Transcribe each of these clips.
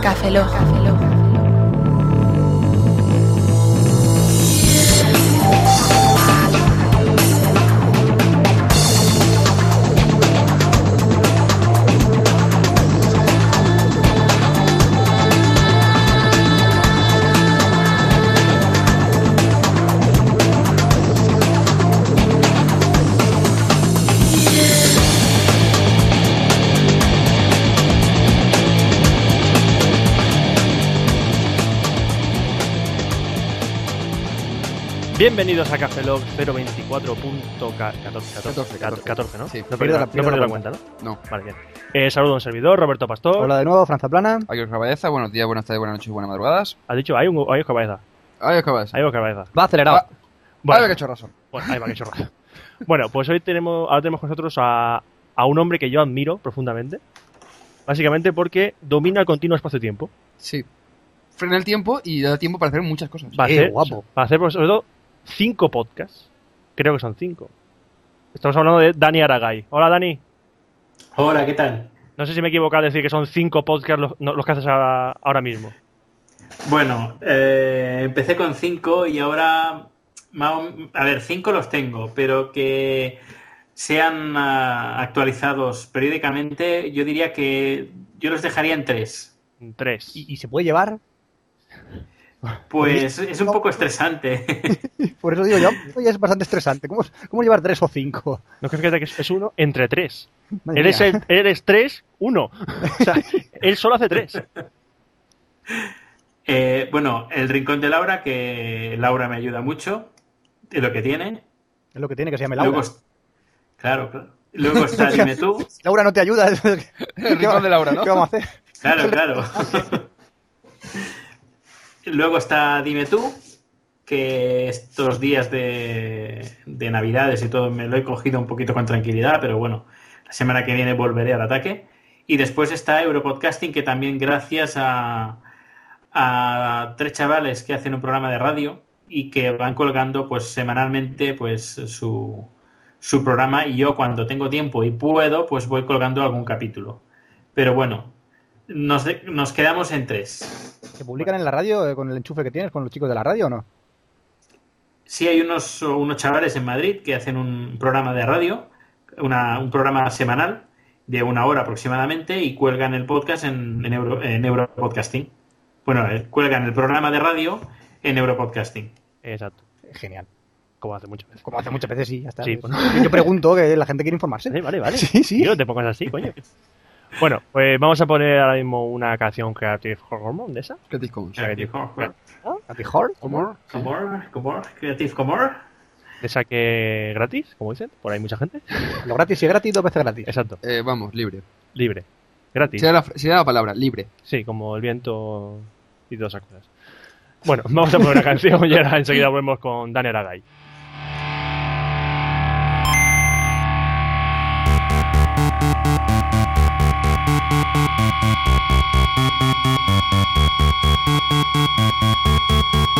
Café Lock. Bienvenidos a Café Log 024.14, 14, ¿no? Sí. no Pierdo perdí la- no la la cuenta, ¿no? No. Vale, bien. Eh, saludo a un servidor, Roberto Pastor. Hola de nuevo, Franza Plana. Adiós, Caballeza. Buenos días, buenas tardes, buenas noches y buenas madrugadas. Ha dicho, hay un hay un cabeza. Adiós, Caballeza. Hay un cabeza. Va acelerado. Ah, Bueno, Ay, qué chorrazo. bueno, ahí va, qué chorrada. bueno, pues hoy tenemos, ahora tenemos con nosotros a, a un hombre que yo admiro profundamente. Básicamente porque domina el continuo espacio-tiempo. Sí. Frena el tiempo y da tiempo para hacer muchas cosas. Va a Qué hacer, guapo. Va a hacer, pues, sobre todo, cinco podcasts. Creo que son cinco. Estamos hablando de Dani Aragay. Hola, Dani. Hola, ¿qué tal? No sé si me he equivocado al decir que son cinco podcasts los, que haces ahora, ahora mismo. Bueno, eh, empecé con cinco y ahora, a ver, cinco los tengo, pero que sean ah, actualizados periódicamente, yo diría que yo los dejaría en tres. Tres. ¿Y, y se puede llevar? Pues es un poco estresante. Por eso digo yo, ya es bastante estresante. ¿Cómo, cómo llevar tres o cinco? No es que fíjate que es es uno entre tres. Madre Eres, mía. el, eres tres, uno. O sea, él solo hace tres. Eh, bueno, el rincón de Laura, que Laura me ayuda mucho, de lo que tiene. Es lo que tiene que se llame Laura. Luego, es- claro, claro. Luego está Dime tú. Si Laura no te ayuda. es- El ¿qué rincón va- de Laura, ¿no? ¿Qué vamos a hacer? Claro, claro. Luego está Dime tú, que estos días de, de Navidades y todo me lo he cogido un poquito con tranquilidad, pero bueno, la semana que viene volveré al ataque. Y después está Europodcasting, que también gracias a, a tres chavales que hacen un programa de radio y que van colgando pues semanalmente pues su, su programa y yo cuando tengo tiempo y puedo pues voy colgando algún capítulo. Pero bueno, nos, de- nos quedamos en tres. ¿Se publican en la radio eh, con el enchufe que tienes con los chicos de la radio o no? Sí hay unos, unos chavales en Madrid que hacen un programa de radio, una- un programa semanal de una hora aproximadamente y cuelgan el podcast en, en, Euro, en Europodcasting. Bueno, eh, cuelgan el programa de radio en Europodcasting. Exacto. Genial. Como hace muchas veces. Como hace muchas veces, sí, está. Sí, Yo- pregunto que la gente quiere informarse. Vale, vale, vale. Sí, sí. Yo te pongas así, coño. Bueno, pues vamos a poner ahora mismo una canción Creative Hormone de esa. Creative Comore, Happy Heart. ¿Cómo? Comore, Comore, Creative Comore. De esa que gratis, como dicen, por ahí mucha gente. Lo gratis y gratis, dos veces gratis. Exacto, Eh, vamos, libre. libre. Gratis. Sería la, sería la palabra, libre. Sí, como el viento y todas esas cosas. Bueno, vamos a poner una canción y ahora enseguida volvemos con Daniel Aragay. Thank you.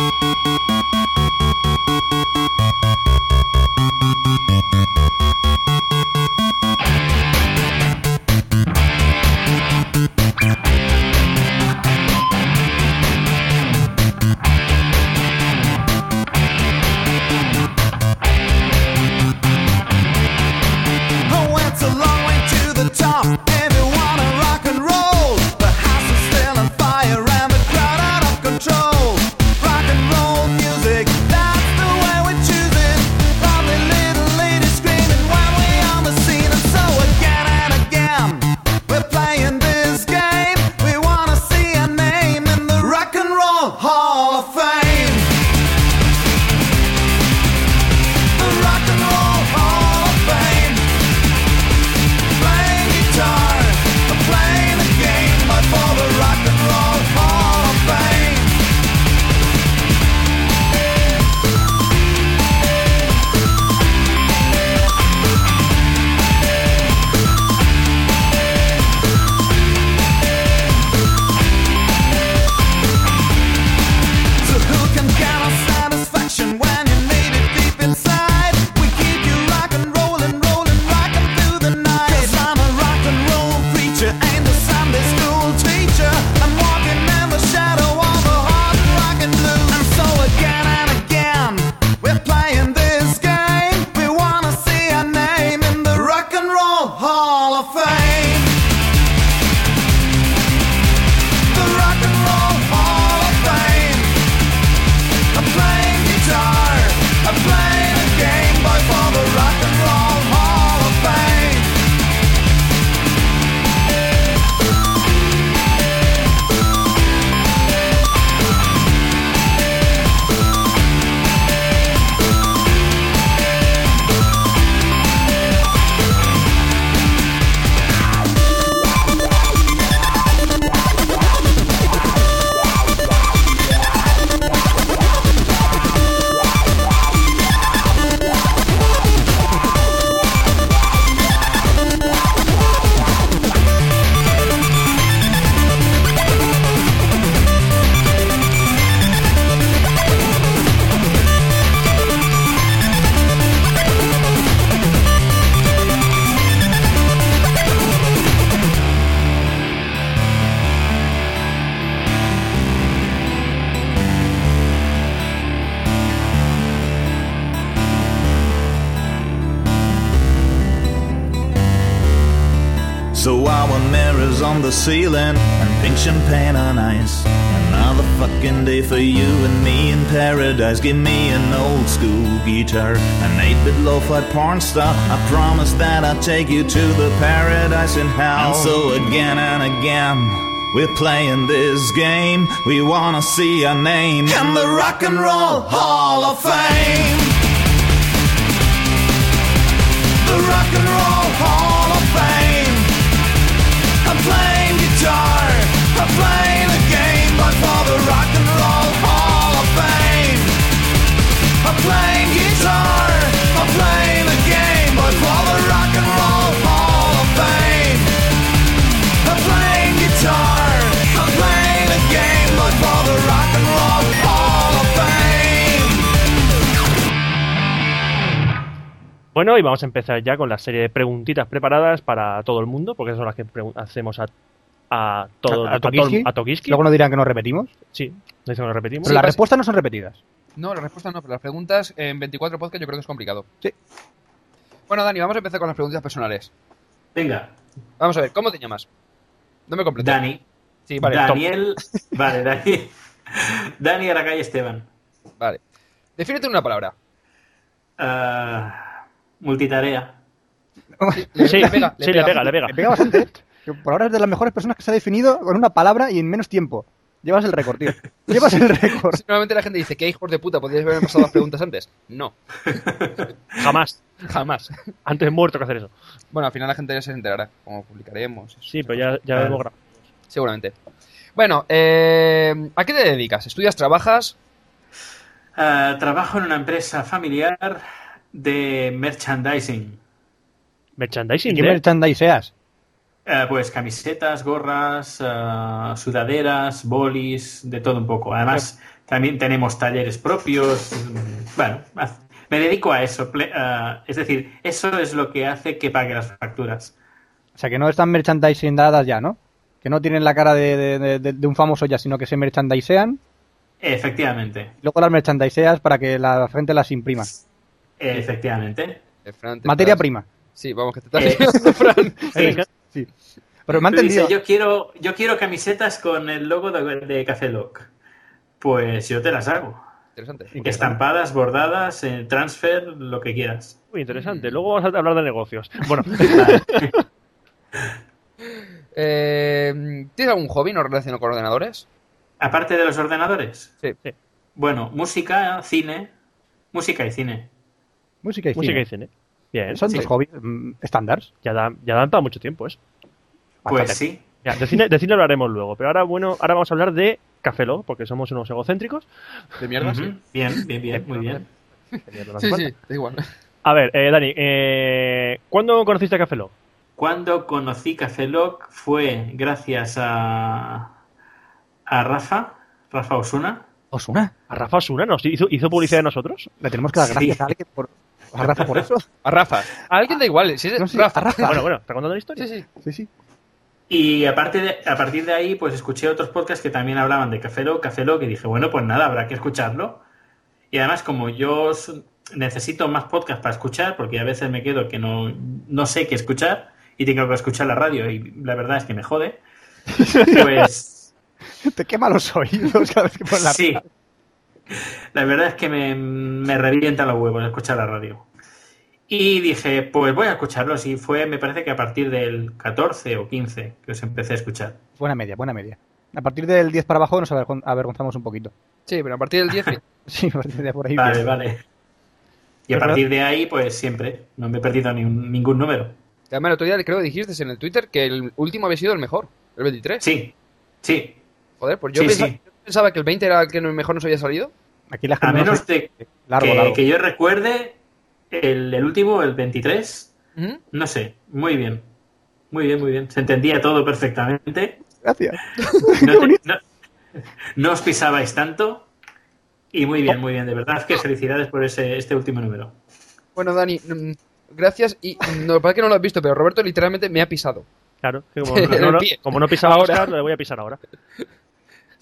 Porn star. I promise that I'll take you to the paradise in hell. And so again and again. We're playing this game. We wanna see our name in the Rock and Roll Hall of Fame. The Rock and Roll Hall of Fame. I'm playing guitar. I'm playing a game, but for the Rock and Roll Hall of Fame. I'm playing guitar. Bueno, y vamos a empezar ya con la serie de preguntitas preparadas para todo el mundo, porque son las que hacemos a, a todo ¿A- Tokiski? a Tokiski. Luego nos dirán que nos repetimos. Sí, no dice que lo repetimos. Pero las respuestas no son repetidas. No, la respuesta no, pero las preguntas en 24 podcasts yo creo que es complicado. Sí. Bueno, Dani, vamos a empezar con las preguntas personales. Venga, Vamos a ver, ¿cómo te llamas? No me completo. Dani. Sí, vale, top. Daniel. Vale, Dani. Dani Aracay Esteban. Vale. Defínete en una palabra. Ah, multitarea. Le- Sí, le pega, sí, le pega, le pega. Me pega bastante. ¿eh? Por ahora es de las mejores personas que se ha definido con una palabra y en menos tiempo. Llevas el récord, tío. Llevas el récord. Sí, Normalmente la gente dice, ¿qué hijos de puta? ¿Podríais haberme pasado las preguntas antes? No, Jamás. jamás. Antes muerto que hacer eso. Bueno, al final la gente ya se enterará, como publicaremos. Sí, pero ya, ya hemos grabado. Seguramente. Bueno, eh, ¿a qué te dedicas? ¿Estudias, trabajas? Ah, trabajo en una empresa familiar de merchandising. Merchandising, ¿Y qué ¿eh? merchandise seas? Eh, pues camisetas, gorras, ah, sudaderas, bolis, de todo un poco. Además, también tenemos talleres propios. Bueno, me dedico a eso. ah, es decir, eso es lo que hace que pague las facturas. O sea, que no están merchandising dadas ya, ¿no? Que no tienen la cara de, de- de- de un famoso ya, sino que se merchandisean. Efectivamente. Y luego las merchandiseas para que la gente las imprima. Efectivamente. Eh, Fran, te Materia estás- prima. Sí, vamos, que te estás Eh. diciendo, Fran. Sí. Sí. Pero me han entendido. yo quiero, yo quiero camisetas con el logo de, de Café Lock. Pues yo te las hago. Interesante. Estampadas, bordadas, eh, transfer, lo que quieras. Muy interesante. Luego vamos a hablar de negocios. Bueno, Eh, ¿Tienes algún hobby no relacionado con ordenadores? Aparte de los ordenadores. Sí. Sí. Bueno, música, cine. Música y cine. Música y música cine. y cine. Bien. Son Sí. dos hobbies mm, estándares. Ya, da, ya dan para mucho tiempo, ¿es? Pues Bastante. sí. Ya, de cine, de cine hablaremos luego. Pero ahora, bueno, ahora vamos a hablar de Café Lock, porque somos unos egocéntricos. ¿De mierda? Ujú. Bien, bien, bien, muy bien. Sí, sí, da igual. A ver, eh, Dani, eh, ¿cuándo conociste a Café Lock? Cuando conocí Café Lock fue gracias a, a Rafa, Rafa Osuna. Osuna. ¿A Rafa Osuna nos hizo, hizo publicidad de nosotros? Le tenemos que dar gracias Sí. a alguien por, a Rafa por eso. A Rafa. A alguien da igual. Si es No, sí, Rafa. a Rafa. Bueno, bueno, ¿está contando la historia? Sí, sí. Sí, sí. Y aparte de, a partir de ahí, pues escuché otros podcasts que también hablaban de Café Lock, Café Lock, y dije, bueno, pues nada, habrá que escucharlo. Y además, como yo necesito más podcasts para escuchar, porque a veces me quedo que no, no sé qué escuchar, y tengo que escuchar la radio, y la verdad es que me jode, pues Te quema los oídos cada vez que pones la sí. La verdad es que me, me revientan los huevos escuchar la radio. Y dije, pues voy a escucharlos. Y fue, me parece que a partir del 14 o 15 que os empecé a escuchar. Buena media, buena media. A partir del 10 para abajo nos avergon- avergonzamos un poquito. Sí, pero a partir del 10. sí. A partir de por ahí. Vale, vale. Y a partir de ahí, pues siempre. No me he perdido ni un- ningún número. Además, el otro día creo que dijiste en el Twitter que el último había sido el mejor. El 23. Sí, sí. Joder, pues yo, sí. Pensaba que el 20 era el que mejor nos había salido. Aquí la A gente no menos se- de largo, que, largo. que yo recuerde, el, el último, el 23, Ujú. no sé. Muy bien. Muy bien, muy bien. Se entendía todo perfectamente. Gracias. No, te- no- no os pisabais tanto. Y muy bien, muy bien. De verdad que felicidades por ese, este último número. Bueno, Dani, mm, gracias. Y mm, no, parece que no lo has visto, pero Roberto literalmente me ha pisado. Claro, que como, no, como no pisaba Ahora. ahora, le voy a pisar ahora.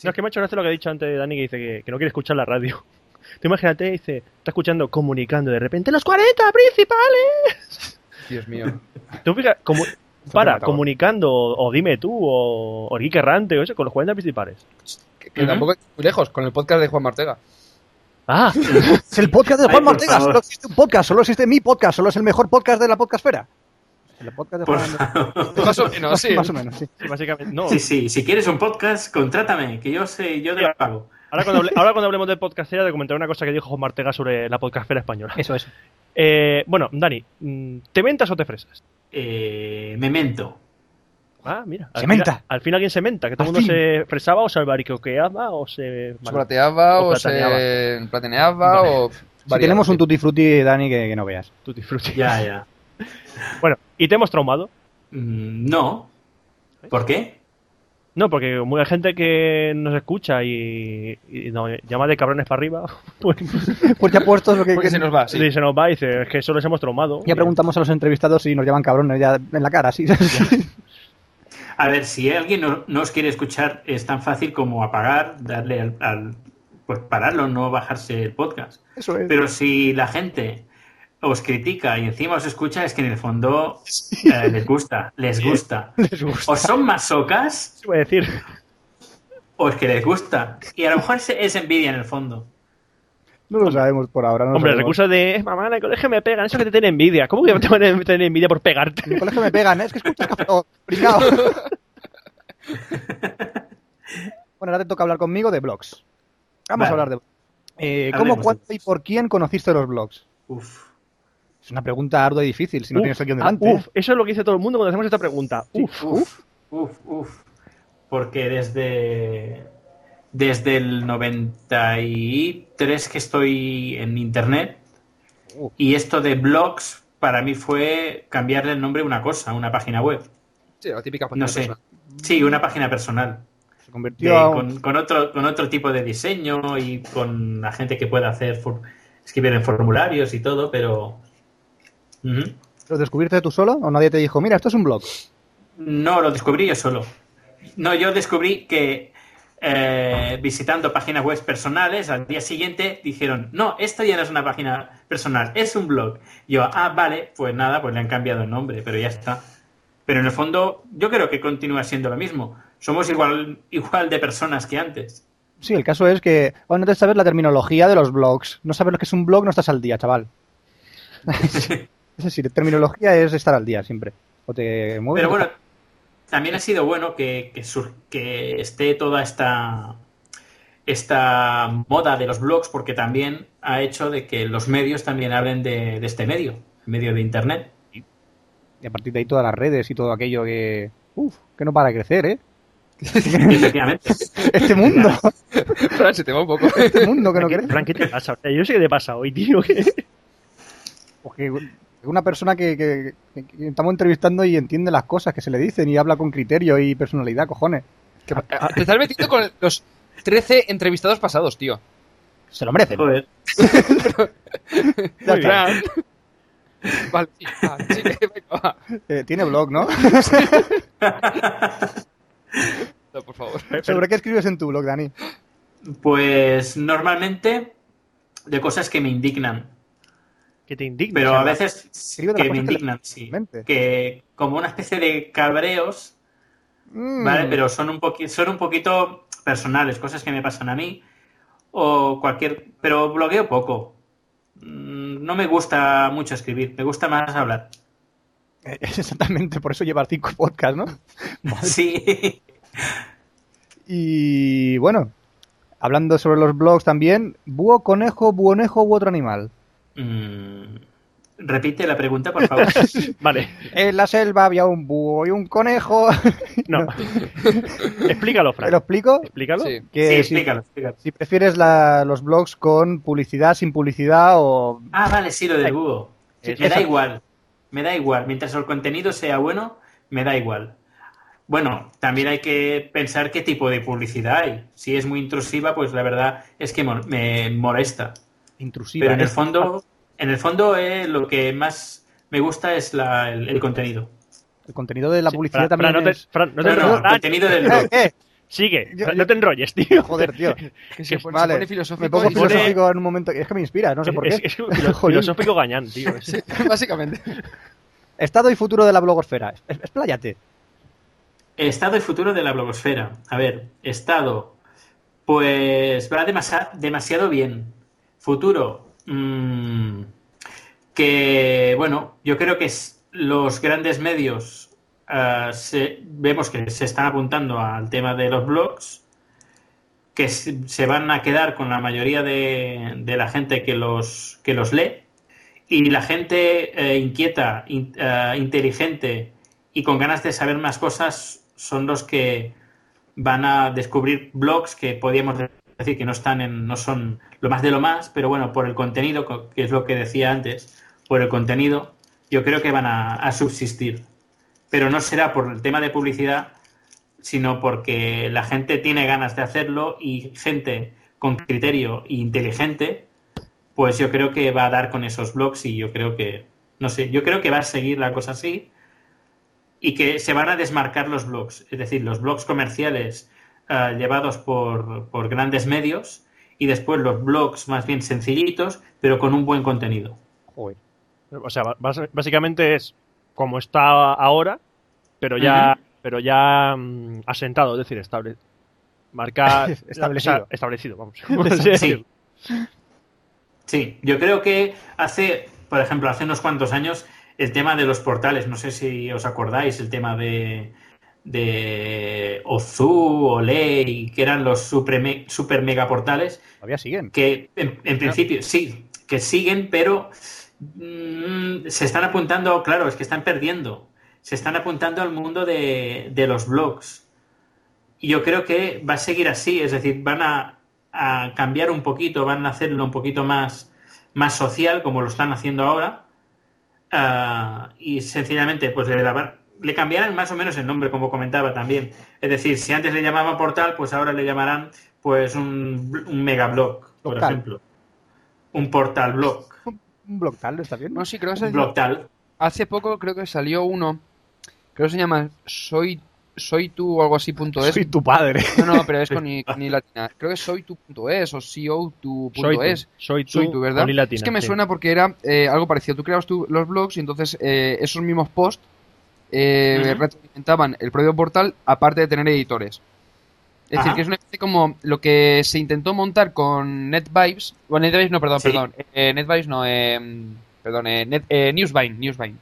No, es que me ha hecho gracia lo que ha dicho antes Dani, que dice que, que no quiere escuchar la radio. Tú imagínate, dice, está escuchando comunicando de repente, ¡los 40 principales! Dios mío. Tú fija, como, para comunicando o, o dime tú o, o Errante o eso con los 40 principales. Que, tampoco es muy lejos, con el podcast de Juan Martega. Ah, Es el podcast de Ay, Juan por Martega. Solo existe un podcast, solo existe mi podcast, solo es el mejor podcast de la podcastfera. El podcast de Por Juan favor. Más o menos, sí. Más o menos, sí. sí, básicamente. No, Sí, sí, si quieres un podcast, contrátame, que yo sé, yo te lo pago. ahora, cuando hable- ahora cuando hablemos de podcastera, te comentaré una cosa que dijo Juan Martega sobre la podcastera española. Eso es. Eh, bueno, Dani, mm, ¿te mentas o te fresas? Eh, memento. Ah, mira. Al Se fin- menta. Al fin alguien se menta, que todo el mundo fin. se fresaba o se albaricoqueaba o se... Se plateaba O o, se plataneaba. o... Si tenemos un tutti frutti, Dani, que, que no veas. Tutti frutti. Ya, ya. Bueno, ¿y te hemos traumado? Mm, No. ¿Por qué? No, porque mucha gente que nos escucha y, y nos llama de cabrones para arriba, pues Pues ya puestos lo que, que- se nos va, sí. sí, se nos va y dice, es que solo les hemos traumado. Ya preguntamos a los entrevistados si nos llaman cabrones ya en la cara, sí. A ver, si alguien no, no os quiere escuchar, es tan fácil como apagar, darle al, al- pues pararlo, no bajarse el podcast. Eso es. Pero si la gente os critica y encima os escucha, es que en el fondo eh, les gusta, les gusta. Les gusta. O son masocas Voy a decir, o es que les gusta. Y a lo mejor es, envidia en el fondo. No lo sabemos por ahora. No hombre, el recurso de, "Eh, mamá, en el colegio me pegan, eso que te tiene envidia. ¿Cómo que te van a tener envidia por En pegarte? el colegio me pegan, ¿eh? es que escuchas café. Oh, bueno, ahora te toca hablar conmigo de blogs. Vamos Vale. a hablar de eh, ¿Cómo, cuándo y por quién conociste los blogs? Uf. Es una pregunta ardua y difícil si no Uf, tienes guion ah, delante. uf, eso es lo que dice todo el mundo cuando hacemos esta pregunta. Uf, Uf, uf, uf. Porque desde, desde el 93 que estoy en internet Uf. y esto de blogs para mí fue cambiarle el nombre a una cosa, a una página web. Sí, la típica No página sé. personal. Sí, una página personal. Se convirtió De- a un- con, con otro, con otro tipo de diseño y con la gente que pueda hacer for- escribir en formularios y todo, pero ¿Lo descubriste tú solo o nadie te dijo, mira, esto es un blog? No, lo descubrí yo solo. No, yo descubrí que eh, visitando páginas web personales, al día siguiente dijeron, no, esto ya no es una página personal, es un blog. Yo, ah, vale, pues nada, pues le han cambiado el nombre, pero ya está. Pero en el fondo, yo creo que continúa siendo lo mismo. Somos igual, igual de personas que antes. Sí, el caso es que no te sabes la terminología de los blogs. No sabes lo que es un blog, no estás al día, chaval. es decir, terminología es estar al día siempre. O te mueves. Pero bueno, también ha sido bueno que, que, sur- que esté toda esta, esta moda de los blogs, porque también ha hecho de que los medios también hablen de, de este medio, el medio de Internet. Y a partir de ahí todas las redes y todo aquello que. Uf, que no para de crecer, ¿eh? Efectivamente. Este mundo, Fran, se te va un poco. este mundo que no crece. Frank, ¿qué te pasa? Yo sé qué te pasa hoy, tío. que- Porque una persona que, que- que estamos entrevistando y entiende las cosas que se le dicen y habla con criterio y personalidad, cojones. Que- Te estás metiendo con los 13 entrevistados pasados, tío. Se lo merecen. Joder. Muy bien. Vale, sí, va, sí, venga, va. Eh, tiene blog, ¿no? No, por favor. ¿Sobre qué escribes en tu blog, Dani? Pues normalmente de cosas que me indignan. Que te indigna. Pero o sea, a veces que me que le- indignan, sí. Que como una especie de cabreos Mm. ¿vale? Pero son un, son un poquito personales, cosas que me pasan a mí o cualquier... Pero blogueo poco. Mm, No me gusta mucho escribir, me gusta más hablar. Eh, Es exactamente, por eso llevar cinco podcasts, ¿no? Sí. Y bueno, hablando sobre los blogs también, búho, conejo, buonejo u otro animal. Mm, Repite la pregunta, por favor. Vale, En la selva había un búho y un conejo. no. Explícalo, ¿Te Frank. lo explico? Explícalo. Sí. Que sí, si, explícalo, si prefieres la- los blogs con publicidad, sin publicidad o... Ah, vale, sí, lo del búho. Sí, me da igual. Me da igual. Mientras el contenido sea bueno, me da igual. Bueno, también hay que pensar qué tipo de publicidad hay. Si es muy intrusiva, pues la verdad es que me molesta. Intrusiva. Pero en el fondo, en el fondo eh, lo que más me gusta es la- el, el contenido. El contenido de la Sí, publicidad Fran, también Fran, no te, es... Fran, no te No, no, enrolles. el contenido del. Eh, eh, Sigue, Yo- yo- no te enrolles, tío. Joder, tío. Que se, pone, Vale, se pone filosófico. me pongo y- pone- filosófico en un momento. Es que me inspira, no sé por qué. Es, es filosófico gañán, tío. Es- Básicamente. Estado y futuro de la blogosfera. Es- Expláyate. Estado y futuro de la blogosfera. A ver, estado. Pues va demasiado bien. Futuro. mm, que, bueno, yo creo que es- los grandes medios ah, se- vemos que se están apuntando al tema de los blogs, que se, van a quedar con la mayoría de, la gente que los, que los lee. Y la gente eh, inquieta, in- ah, inteligente y con ganas de saber más cosas son los que van a descubrir blogs que podríamos decir que no están en, no son lo más de lo más, pero bueno, por el contenido, co- que es lo que decía antes, por el contenido, yo creo que van a, a subsistir. Pero no será por el tema de publicidad, sino porque la gente tiene ganas de hacerlo y gente con criterio e inteligente, pues yo creo que va a dar con esos blogs y yo creo que, no sé, yo creo que va a seguir la cosa así y que se van a desmarcar los blogs, es decir, los blogs comerciales eh, llevados por, por grandes medios y después los blogs más bien sencillitos, pero con un buen contenido. Joder. O sea, básicamente es como está ahora, pero ya, pero ya mm, asentado, es decir, estable, marca Establecido. establecido, vamos. Sí. Sí, yo creo que hace, por ejemplo, hace unos cuantos años, el tema de los portales, no sé si os acordáis, el tema de, de Ozu, Olay, que eran los super, me- super mega portales, Todavía siguen. que en, en principio sí, que siguen, pero mm, se están apuntando, claro, es que están perdiendo, se están apuntando al mundo de, de los blogs. Y yo creo que va a seguir así, es decir, van a, a cambiar un poquito, van a hacerlo un poquito más, más social, como lo están haciendo ahora, Ah, y sencillamente pues le, daban- le cambiarán más o menos el nombre, como comentaba también. Es decir, si antes le llamaban portal, pues ahora le llamarán pues un, un megablog, por ejemplo. Un portal blog. Un blog tal, ¿está bien? No, sí, creo que Un se- blog tal. hace poco creo que salió uno, creo que se llama Soy, soy tú o algo así punto es. Soy tu padre. No, no, pero es con i, con i latina. Creo que es soy tu.es o Soy co.tu.es. tú, soy tú, Soy tú, ¿verdad? con i latina, es que me sí. suena porque era eh, algo parecido. Tú creabas tú los blogs y entonces eh, esos mismos posts eh, Ujú. retroalimentaban el propio portal, aparte de tener editores. Es decir, que es una especie como lo que se intentó montar con NetVibes. Bueno, NetVibes no, perdón, Sí. perdón. Eh, NetVibes no, eh, perdón, eh, Net- eh, Newsvine, Newsvine.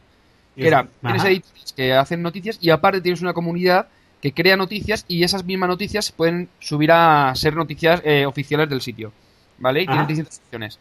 Que era, tienes editores que hacen noticias y aparte tienes una comunidad que crea noticias y esas mismas noticias pueden subir a ser noticias eh, oficiales del sitio. ¿Vale? Y tienen distintas secciones.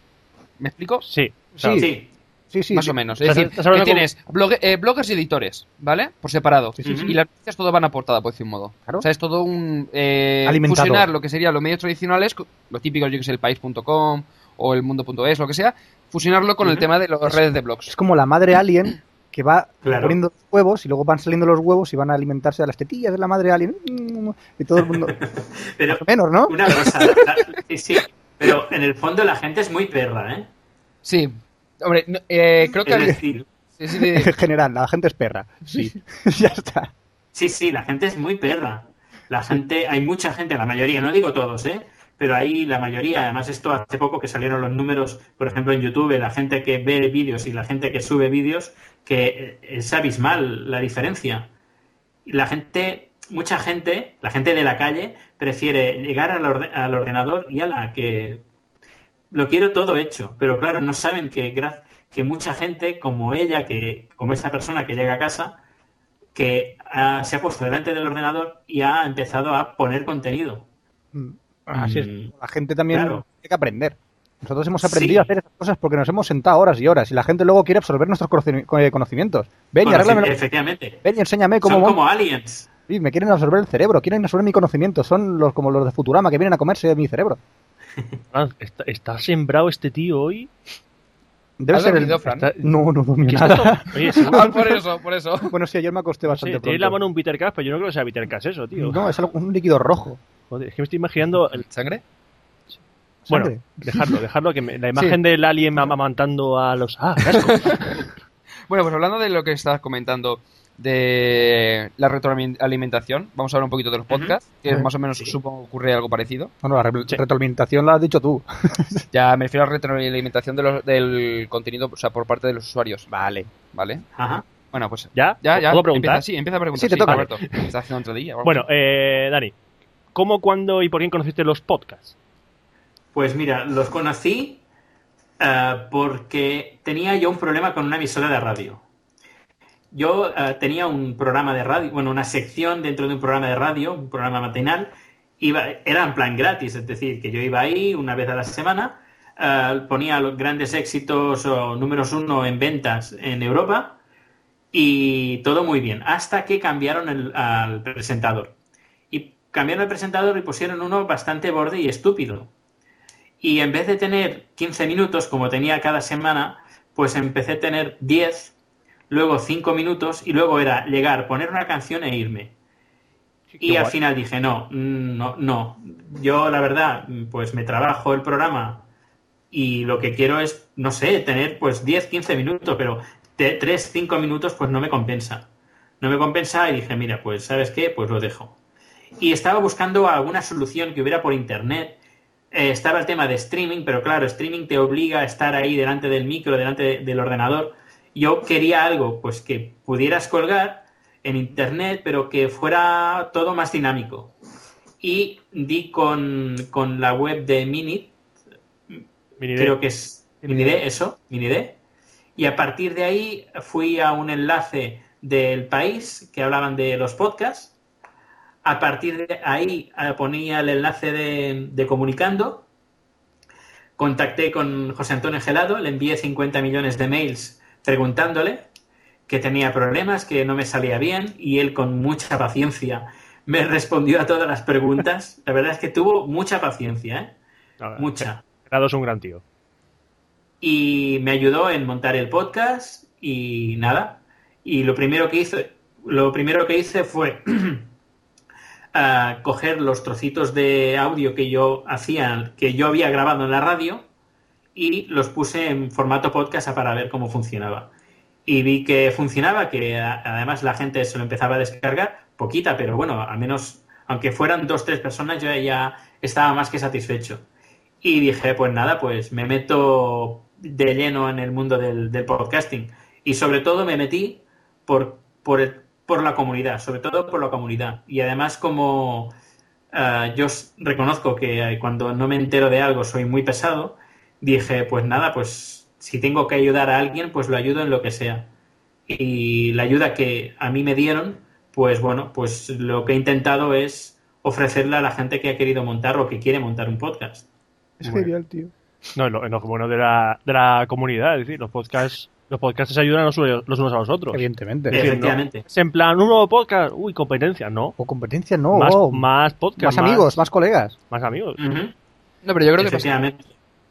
¿Me explico? Sí, Sí. Sí, Sí, sí. Más sí. o menos. Es decir, con- tienes eh, bloggers y editores, ¿vale? Por separado. Sí, sí, sí. Y las noticias todo van a portada, por decir un modo. Claro. O sea, es todo un... Eh, Alimentado. fusionar lo que serían los medios tradicionales, lo típico, yo que sé, el país.com o el mundo.es, lo que sea, fusionarlo con el tema de las redes de blogs. Es como la madre alien que va Claro. poniendo los huevos y luego van saliendo los huevos y van a alimentarse de las tetillas de la madre alien. Y todo el mundo. pero Menos, ¿no? una cosa, la- sí, sí, pero en el fondo la gente es muy perra, ¿eh? Sí. Hombre, no- eh, creo que... Es decir, sí, sí, sí. En general, la gente es perra. Sí. ya está. Sí, sí, la gente es muy perra. La gente, hay mucha gente, la mayoría, no digo todos, ¿eh? Pero hay la mayoría, además esto hace poco que salieron los números, por ejemplo en YouTube, la gente que ve vídeos y la gente que sube vídeos, que es abismal la diferencia. La gente, mucha gente, la gente de la calle, prefiere llegar al, orde- al ordenador y a la que lo quiero todo hecho, pero claro, no saben que, mucha gente como ella, que como esa persona que llega a casa, que ha- se ha puesto delante del ordenador y ha empezado a poner contenido. Mm, Así es. Mm, La gente también claro. tiene que aprender. Nosotros hemos aprendido Sí. a hacer esas cosas porque nos hemos sentado horas y horas y la gente luego quiere absorber nuestros co- conocimientos. Ven y arréglame. efectivamente. Ven y enséñame cómo. Son como aliens. Sí, me quieren absorber el cerebro, quieren absorber mi conocimiento. Son los como los de Futurama que vienen a comerse mi cerebro. Ah, está, está sembrado este tío hoy. Debe ¿Has ser el... Fran? Está- No, no domino ¿Qué está nada. Oye, Ah, por eso, por eso. Bueno, sí, ayer me acosté bastante sé, tiene la mano un bitter Cash, pero yo no creo que sea bitter Cash eso, tío. No, es algo- un líquido rojo. Joder, es que me estoy imaginando. el- ¿Sangre? Bueno, Sangre. dejarlo, dejarlo. Que me- la imagen del alien amamantando a los. ¡Ah, qué asco! Bueno, pues hablando de lo que estabas comentando de la retroalimentación, vamos a hablar un poquito de los podcasts, que más o menos supongo ocurre algo parecido. Bueno, la re- Sí. retroalimentación la has dicho tú. Ya me refiero a la retroalimentación de los- del contenido, o sea, por parte de los usuarios. Vale. ¿Vale? Ajá. Bueno, pues ¿Ya? ya, ya. ¿Puedo preguntar? Empieza, sí, empieza a preguntar. Sí, te toca. Alberto. Estás haciendo entradilla. vamos. Bueno, eh, Dani, ¿cómo, cuándo y por quién conociste los podcasts? Pues mira, los conocí eh, porque tenía yo un problema con una emisora de radio. Yo eh, tenía un programa de radio, bueno, una sección dentro de un programa de radio, un programa matinal, iba, era en plan gratis, es decir, que yo iba ahí una vez a la semana, eh, ponía los grandes éxitos o números uno en ventas en Europa y todo muy bien, hasta que cambiaron el- al presentador. Y cambiaron el presentador y pusieron uno bastante borde y estúpido. Y en vez de tener 15 minutos, como tenía cada semana, pues empecé a tener 10, luego 5 minutos y luego era llegar, poner una canción e irme. Y al final dije, no, mm, no, no. Yo, la verdad, pues me trabajo el programa y lo que quiero es, no sé, tener pues 10, 15 minutos, pero 3, 5 minutos pues no me compensa. No me compensa y dije, mira, pues ¿sabes qué? Pues lo dejo. Y estaba buscando alguna solución que hubiera por internet. Eh, estaba el tema de streaming, pero claro, streaming te obliga a estar ahí delante del micro, delante de- del ordenador. Yo quería algo pues que pudieras colgar en internet, pero que fuera todo más dinámico. Y di con, con la web de Minit, creo que es Minide, eso, Minide. Y a partir de ahí fui a un enlace del país que hablaban de los podcasts. A partir de ahí eh, ponía el enlace de, de comunicando. Contacté con José Antonio Gelado, le envié 50 millones de mails preguntándole que tenía problemas, que no me salía bien y él con mucha paciencia me respondió a todas las preguntas. La verdad es que tuvo mucha paciencia, ¿eh? Mucha es un gran tío. y me ayudó en montar el podcast y nada. Y lo primero que hice, lo primero que hice fue ah, coger los trocitos de audio que yo hacía, que yo había grabado en la radio y los puse en formato podcast para ver cómo funcionaba. Y vi que funcionaba, que además la gente se lo empezaba a descargar, poquita, pero bueno, al menos, aunque fueran dos, tres personas, yo ya estaba más que satisfecho. Y dije, pues nada, pues me meto de lleno en el mundo del, del podcasting. Y sobre todo me metí por, por, por la comunidad, sobre todo por la comunidad. Y además como eh, yo reconozco que cuando no me entero de algo soy muy pesado, dije, pues nada, pues si tengo que ayudar a alguien, pues lo ayudo en lo que sea. Y la ayuda que a mí me dieron, pues bueno, pues lo que he intentado es ofrecerla a la gente que ha querido montar o que quiere montar un podcast. Es Muy genial, tío. No, es lo, bueno de la, de la comunidad. Es decir, los podcasts, los podcasts se ayudan los, unos- los unos a los otros. Evidentemente. Es decir, Efectivamente. no- es en plan, un nuevo podcast, uy, competencia, no. O competencia, no. más, más podcast. más amigos, más colegas. Más amigos. No, pero yo creo que pasa.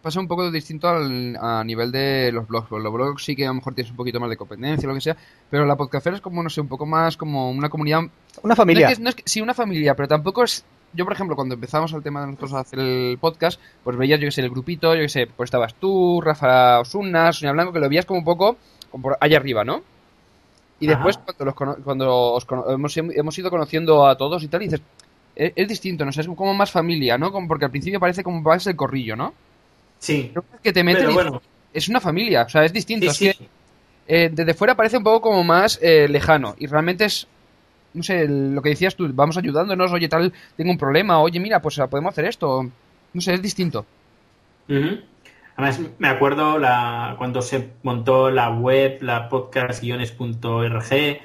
Pasa un poco distinto al, a nivel de los blogs. Los blogs sí que a lo mejor tienes un poquito más de competencia lo que sea, pero la podcastera es como, no sé, un poco más como una comunidad Una familia. No es que- no es que- sí, una familia, pero tampoco es. Yo, por ejemplo, cuando empezamos el tema de nosotros a hacer el podcast, pues veías, yo que sé, el grupito, yo que sé, pues estabas tú, Rafa Osuna, Sonia Blanco, que lo veías como un poco como por allá arriba, ¿no? Y Ajá. después, cuando, los cuando os hemos, hemos ido conociendo a todos y tal, y dices, es, es distinto, ¿no? O sea, es como más familia, ¿no? Como porque al principio parece como vas el corrillo, ¿no? Sí. Pero vez que te Pero bueno, es una familia, o sea, es distinto. sí, es sí. que eh, desde fuera parece un poco como más eh, lejano y realmente es no sé lo que decías tú vamos ayudándonos oye tal tengo un problema oye mira pues podemos hacer esto no sé es distinto. Además, me acuerdo la, cuando se montó la web, la podcast-guiones.org,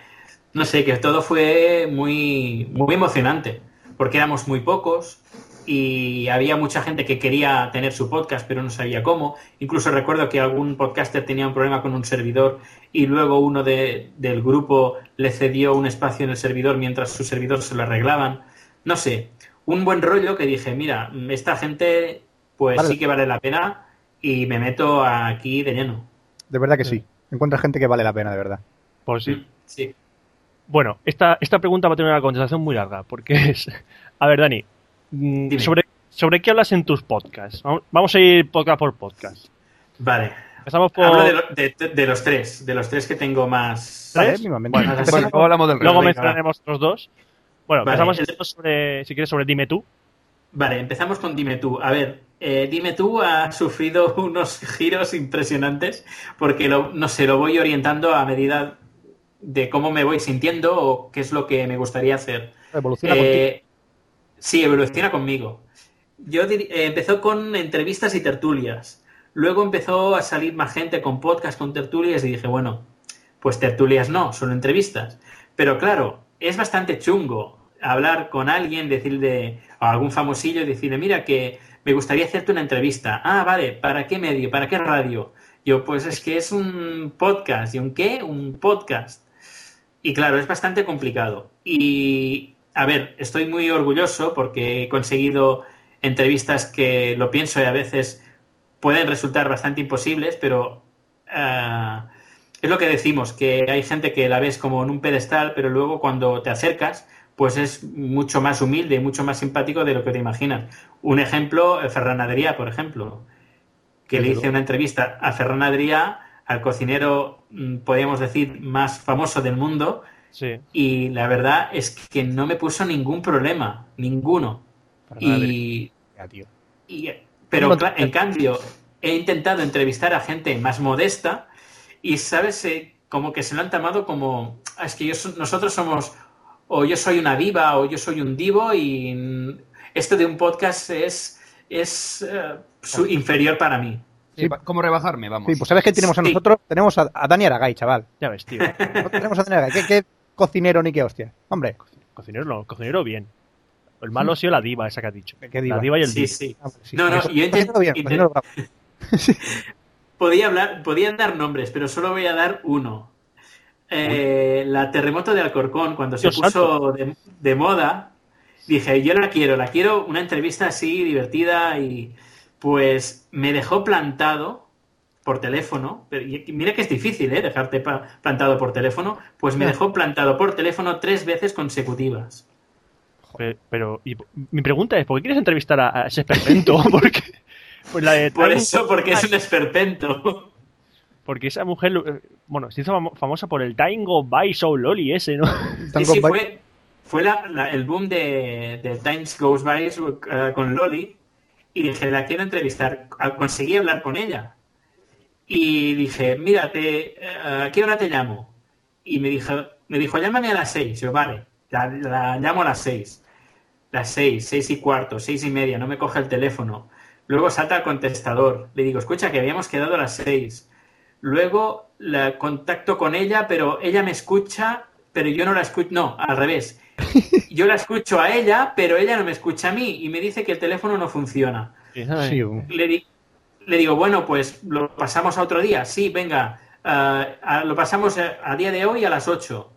no sé, que todo fue muy, muy emocionante, porque éramos muy pocos y había mucha gente que quería tener su podcast, pero no sabía cómo. Incluso recuerdo que algún podcaster tenía un problema con un servidor y luego uno de- del grupo le cedió un espacio en el servidor mientras su servidor se lo arreglaban. No sé, un buen rollo que dije, mira, esta gente pues Vale. sí que vale la pena y me meto aquí de lleno. De verdad que sí. Encuentras gente que vale la pena, de verdad. Pues sí. Mm, Sí. Bueno, esta, esta pregunta va a tener una contestación muy larga, porque es... A ver, Dani, Dime. ¿sobre, ¿sobre qué hablas en tus podcasts? Vamos- Vamos a ir podcast por podcast. Vale. Empezamos por... Hablo de, lo- de- de los tres, de los tres que tengo más. ¿Tres? Bueno, luego hablamos del Luego mencionaremos otros dos. Bueno, Vale, empezamos sobre, si quieres, sobre Dime tú. Vale, empezamos con Dime tú. A ver, eh, Dime tú ha sufrido unos giros impresionantes porque, lo, no sé, lo voy orientando a medida de cómo me voy sintiendo o qué es lo que me gustaría hacer. Evoluciona Eh, sí, evoluciona conmigo. Yo eh, empezó con entrevistas y tertulias. Luego empezó a salir más gente con podcast, con tertulias y dije, bueno, pues tertulias no, solo entrevistas. Pero claro, es bastante chungo hablar con alguien, decirle a algún famosillo decirle, mira que me gustaría hacerte una entrevista. Ah, vale, ¿para qué medio? ¿Para qué radio? Yo, pues es que es un podcast. ¿Y un qué? Un podcast. Y claro, es bastante complicado. Y, a ver, estoy muy orgulloso porque he conseguido entrevistas que lo pienso y a veces pueden resultar bastante imposibles, pero ah, es lo que decimos, que hay gente que la ves como en un pedestal, pero luego cuando te acercas, pues es mucho más humilde y mucho más simpático de lo que te imaginas. Un ejemplo, eh, Ferran Adrià, por ejemplo, que le hice una entrevista a Ferran Adrià, al cocinero, mm, podríamos decir, más famoso del mundo, Sí. y la verdad es que no me puso ningún problema, ninguno. Y, Ya, tío. y- pero No, en cambio, he intentado entrevistar a gente más modesta y, ¿sabes? Eh, como que se lo han tomado como, "Ah, es que yo so- nosotros somos, o yo soy una diva, o yo soy un divo, y esto de un podcast es, es eh, su- inferior para mí. Sí, ¿Cómo rebajarme? Vamos. Sí, pues ¿sabes qué tenemos a Sí. nosotros? Tenemos a, a Dani Aragay, chaval. Ya ves, tío. Tenemos a Dani Aragay. ¿Qué, qué cocinero ni qué hostia? Hombre, Cocinero no, cocinero bien. El malo ha sido la diva esa que has dicho. ¿qué diva? La diva y el Sí, sí. Ah, sí. No, no, yo bien. Podía hablar, podían dar nombres, pero solo voy a dar uno. Eh, la terremoto de Alcorcón, cuando se puso de, de moda, dije, yo la quiero, la quiero una entrevista así, divertida, y pues me dejó plantado por teléfono. Pero, mira que es difícil, ¿eh? Dejarte pa- plantado por teléfono. Pues me dejó plantado por teléfono tres veces consecutivas. Pero, pero- y mi pregunta es, ¿por qué quieres entrevistar a, a ese esperpento? Porque, pues la de Por eso, porque es un esperpento. porque esa mujer, eh, bueno, se hizo famo- famosa por el Time Go By So Loli ese, ¿no? Sí, Tango sí, fue, fue la- la- el boom de, de Times Goes By eh, con Loli y dije, la quiero entrevistar. Conseguí hablar con ella. Y dije, mira, te, eh, ¿a qué hora te llamo? Y me dijo, me dijo, llámame a las seis. Yo, vale, la, la llamo a las seis. Las seis, seis y cuarto, seis y media, no me coge el teléfono. Luego salta al contestador. Le digo, escucha, que habíamos quedado a las seis. Luego la contacto con ella, pero ella me escucha, pero yo no la escucho. No, al revés. Yo la escucho a ella, pero ella no me escucha a mí y me dice que el teléfono no funciona. Sí, Le, di- le digo, bueno, pues lo pasamos a otro día. Sí, venga, ah, lo pasamos a, a día de hoy a las 8.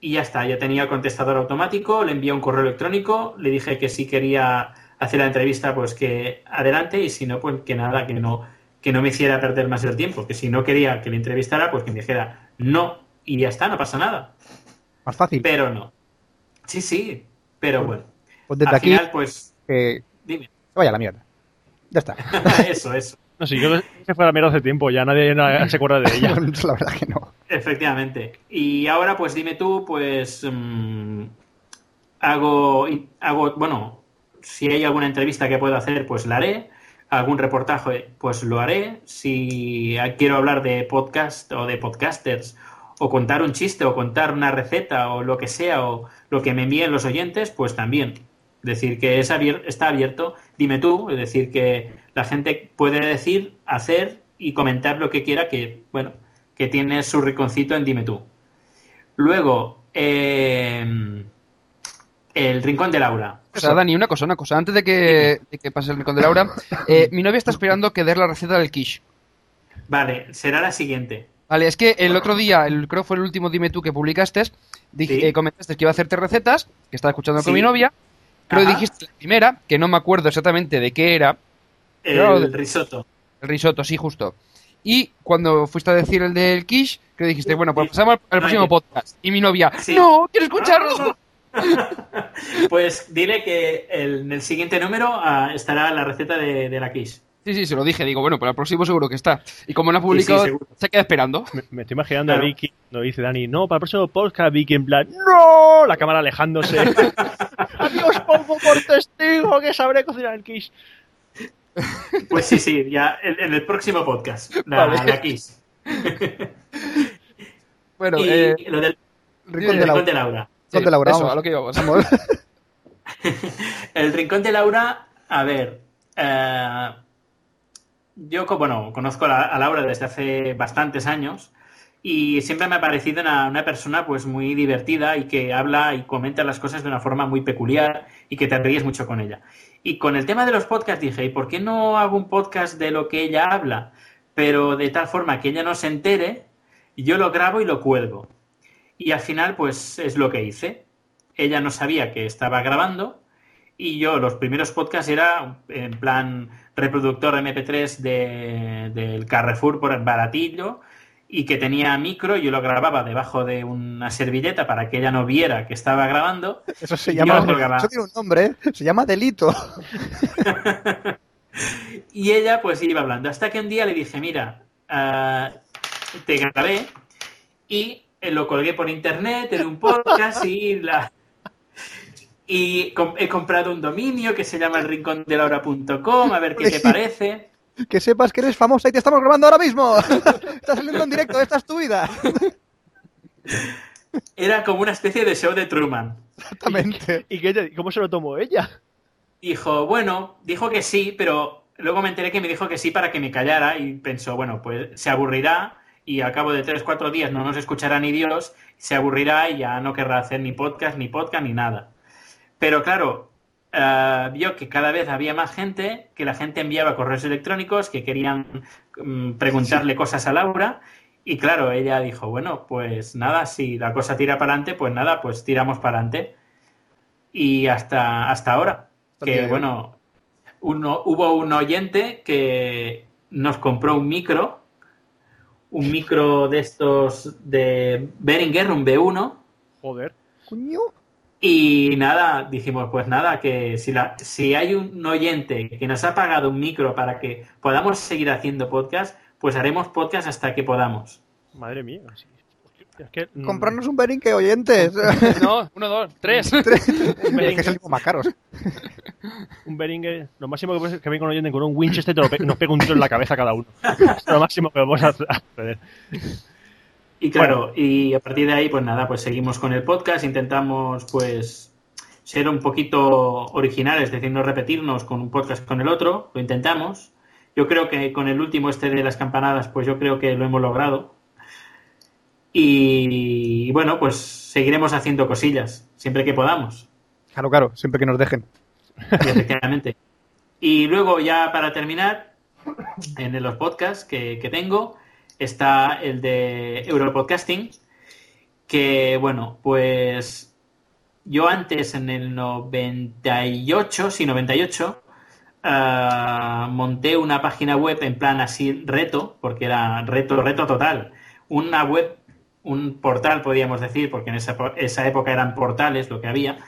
Y ya está, ya tenía el contestador automático, le envié un correo electrónico, le dije que si quería hacer la entrevista, pues que adelante, y si no, pues que nada, que no, que no me hiciera perder más el tiempo, que si no quería que le entrevistara, pues que me dijera no, y ya está, no pasa nada. más fácil. Pero no. Sí, sí, pero bueno. Pues desde Al aquí, final, pues, dime. que vaya la mierda. Ya está. eso, eso. No sé, yo se fue a la mierda hace tiempo, ya nadie na- se acuerda de ella. la verdad que no. Efectivamente. Y ahora, pues dime tú, pues mm, hago, hago, bueno, si hay alguna entrevista que puedo hacer, pues la haré. Algún reportaje, pues lo haré. Si quiero hablar de podcast o de podcasters, o contar un chiste, o contar una receta, o lo que sea, o lo que me envíen los oyentes, pues también. Decir que es abier- está abierto, dime tú, es decir, que la gente puede decir, hacer y comentar lo que quiera, que, bueno, que tiene su rinconcito en Dime tú. Luego, eh, el rincón de Laura. O sea, Dani, una cosa, una cosa. Antes de que, de que pase el rincón de Laura, eh, mi novia está esperando que dé la receta del quiche. Vale, será la siguiente. Vale, es que el otro día, el, creo que fue el último Dime tú que publicaste, dije, Sí. eh, comentaste que iba a hacerte recetas, que estaba escuchando con mi novia. Creo que dijiste la primera, que no me acuerdo exactamente de qué era, El risotto. el risotto, sí, justo. Y cuando fuiste a decir el del quiche, creo que dijiste, bueno, pues pasamos al, al próximo podcast. Y mi novia, Sí. no, quiero escucharlo. Pues dile que el- en el siguiente número ah, estará la receta de, de la quiche. Sí, sí, se lo dije, digo, bueno, para el próximo seguro que está. Y como no ha publicado, seguro. se queda esperando. Me, me estoy imaginando a Claro. Vicky, no dice Dani, no, para el próximo podcast Vicky en plan, ¡No! La cámara alejándose. Adiós, pongo por testigo que sabré cocinar el quiche. Pues sí, sí, ya en, en el próximo podcast. La, Vale. la quiche. Bueno, y eh, lo del Rincón el de rincón Laura. de Laura. Rincón de Laura, eso, vamos. a lo que íbamos. El rincón de Laura, a ver, eh, yo bueno, conozco a, Laura desde hace bastantes años y siempre me ha parecido una, una persona pues muy divertida y que habla y comenta las cosas de una forma muy peculiar y que te ríes mucho con ella. Y con el tema de los podcasts dije, ¿y por qué no hago un podcast de lo que ella habla? Pero de tal forma que ella no se entere, yo lo grabo y lo cuelgo. Y al final, pues es lo que hice. Ella no sabía que estaba grabando y yo los primeros podcasts era en plan reproductor MP3 de- del Carrefour por el baratillo y que tenía micro y yo lo grababa debajo de una servilleta para que ella no viera que estaba grabando. Eso se llama. Eso tiene un nombre, ¿eh? Se llama delito. Y ella pues iba hablando. Hasta que un día le dije, mira, ah, te grabé y eh, lo colgué por internet en un podcast y la... Y com- he comprado un dominio que se llama elrincondelaura.com, a ver qué te parece. Que sepas que eres famosa y te estás grabando ahora mismo. Estás saliendo en directo, esta es tu vida. Era como una especie de show de Truman. Exactamente. ¿Y qué cómo se lo tomó ella? Dijo, bueno, dijo que sí, pero luego me enteré que me dijo que sí para que me callara y pensó, bueno, pues se aburrirá y al cabo de tres, cuatro días no nos escuchará ni Dios, se aburrirá y ya no querrá hacer ni podcast, ni podcast, ni nada. Pero claro, eh, vio que cada vez había más gente, que la gente enviaba correos electrónicos, que querían mm, preguntarle cosas a Laura. Y claro, ella dijo, bueno, pues nada, si la cosa tira para adelante, pues nada, pues tiramos para adelante. Y hasta, hasta ahora, que bueno, uno, hubo un oyente que nos compró un micro, un micro de estos de Behringer, un B1, Joder. Coño. Y nada, dijimos, pues nada, que si, la, si hay un oyente que nos ha pagado un micro para que podamos seguir haciendo podcast, pues haremos podcast hasta que podamos. Madre mía. sí. Es que, mm, Comprarnos un Berinque, oyentes. No, uno, dos, tres. un Es que salimos más caros. un Behringer- lo máximo que puede ser que venga un oyente con un Winchester y te lo pe- nos pega un tiro en la cabeza cada uno. Es lo máximo que vamos a hacer. Y claro, y a partir de ahí, pues nada, pues seguimos con el podcast, intentamos pues ser un poquito originales, es decir, no repetirnos con un podcast con el otro, lo intentamos. Yo creo que con el último este de las campanadas, pues yo creo que lo hemos logrado. Y bueno, pues seguiremos haciendo cosillas, siempre que podamos. Claro, claro, siempre que nos dejen. Sí, efectivamente. Y luego, ya para terminar, en los podcasts que, que tengo, está el de Europodcasting, que bueno, pues yo antes en el 98, sí, 98, ah, monté una página web en plan así reto, porque era reto, reto total. Una web, un portal, podríamos decir, porque en esa, esa época eran portales lo que había,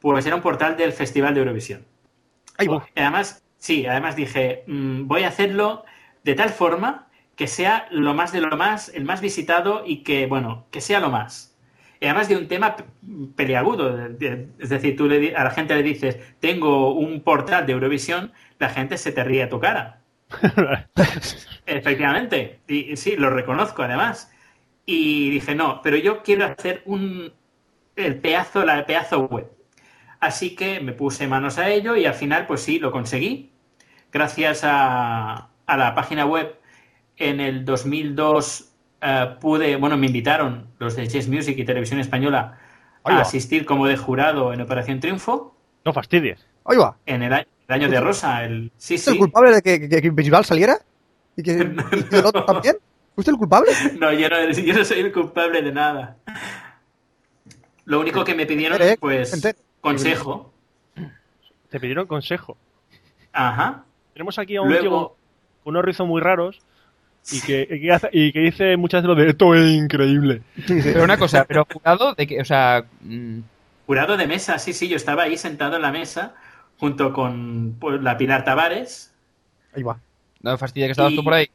pues era un portal del Festival de Eurovisión. Ahí va. Y además, sí, además dije, mm, voy a hacerlo de tal forma que sea lo más de lo más, el más visitado y que, bueno, que sea lo más. Y además de un tema peliagudo. Es decir, tú le a la gente le dices, tengo un portal de Eurovisión, la gente se te ríe a tu cara. Efectivamente. Y y sí, lo reconozco además. Y dije, no, pero yo quiero hacer un el pedazo, la pedazo web. Así que me puse manos a ello y al final, pues sí, lo conseguí. Gracias a, a la página web, en el 2002 eh, pude, bueno, me invitaron los de Chess Music y Televisión Española a así como de jurado en Operación Triunfo No fastidies. Ahí va. en el año, el año de Rosa. El, sí, ¿Fuiste el sí. culpable de que, que, que Bisbal saliera? ¿Y que, y que el otro también? ¿Fuiste el culpable? No, yo no, yo no soy el culpable de nada. Lo único que me pidieron, pues, consejo. Te pidieron consejo. Ajá. Tenemos aquí a un Luego- tío con unos rizos muy raros y que, y que hace- y que dice muchas de lo de esto es increíble. Pero una cosa, pero jurado de que, o sea, mm, Jurado de mesa, sí, sí, yo estaba ahí sentado en la mesa junto con pues, la Pilar Tavares. Ahí va. no me fastidia que estabas Y- tú por ahí.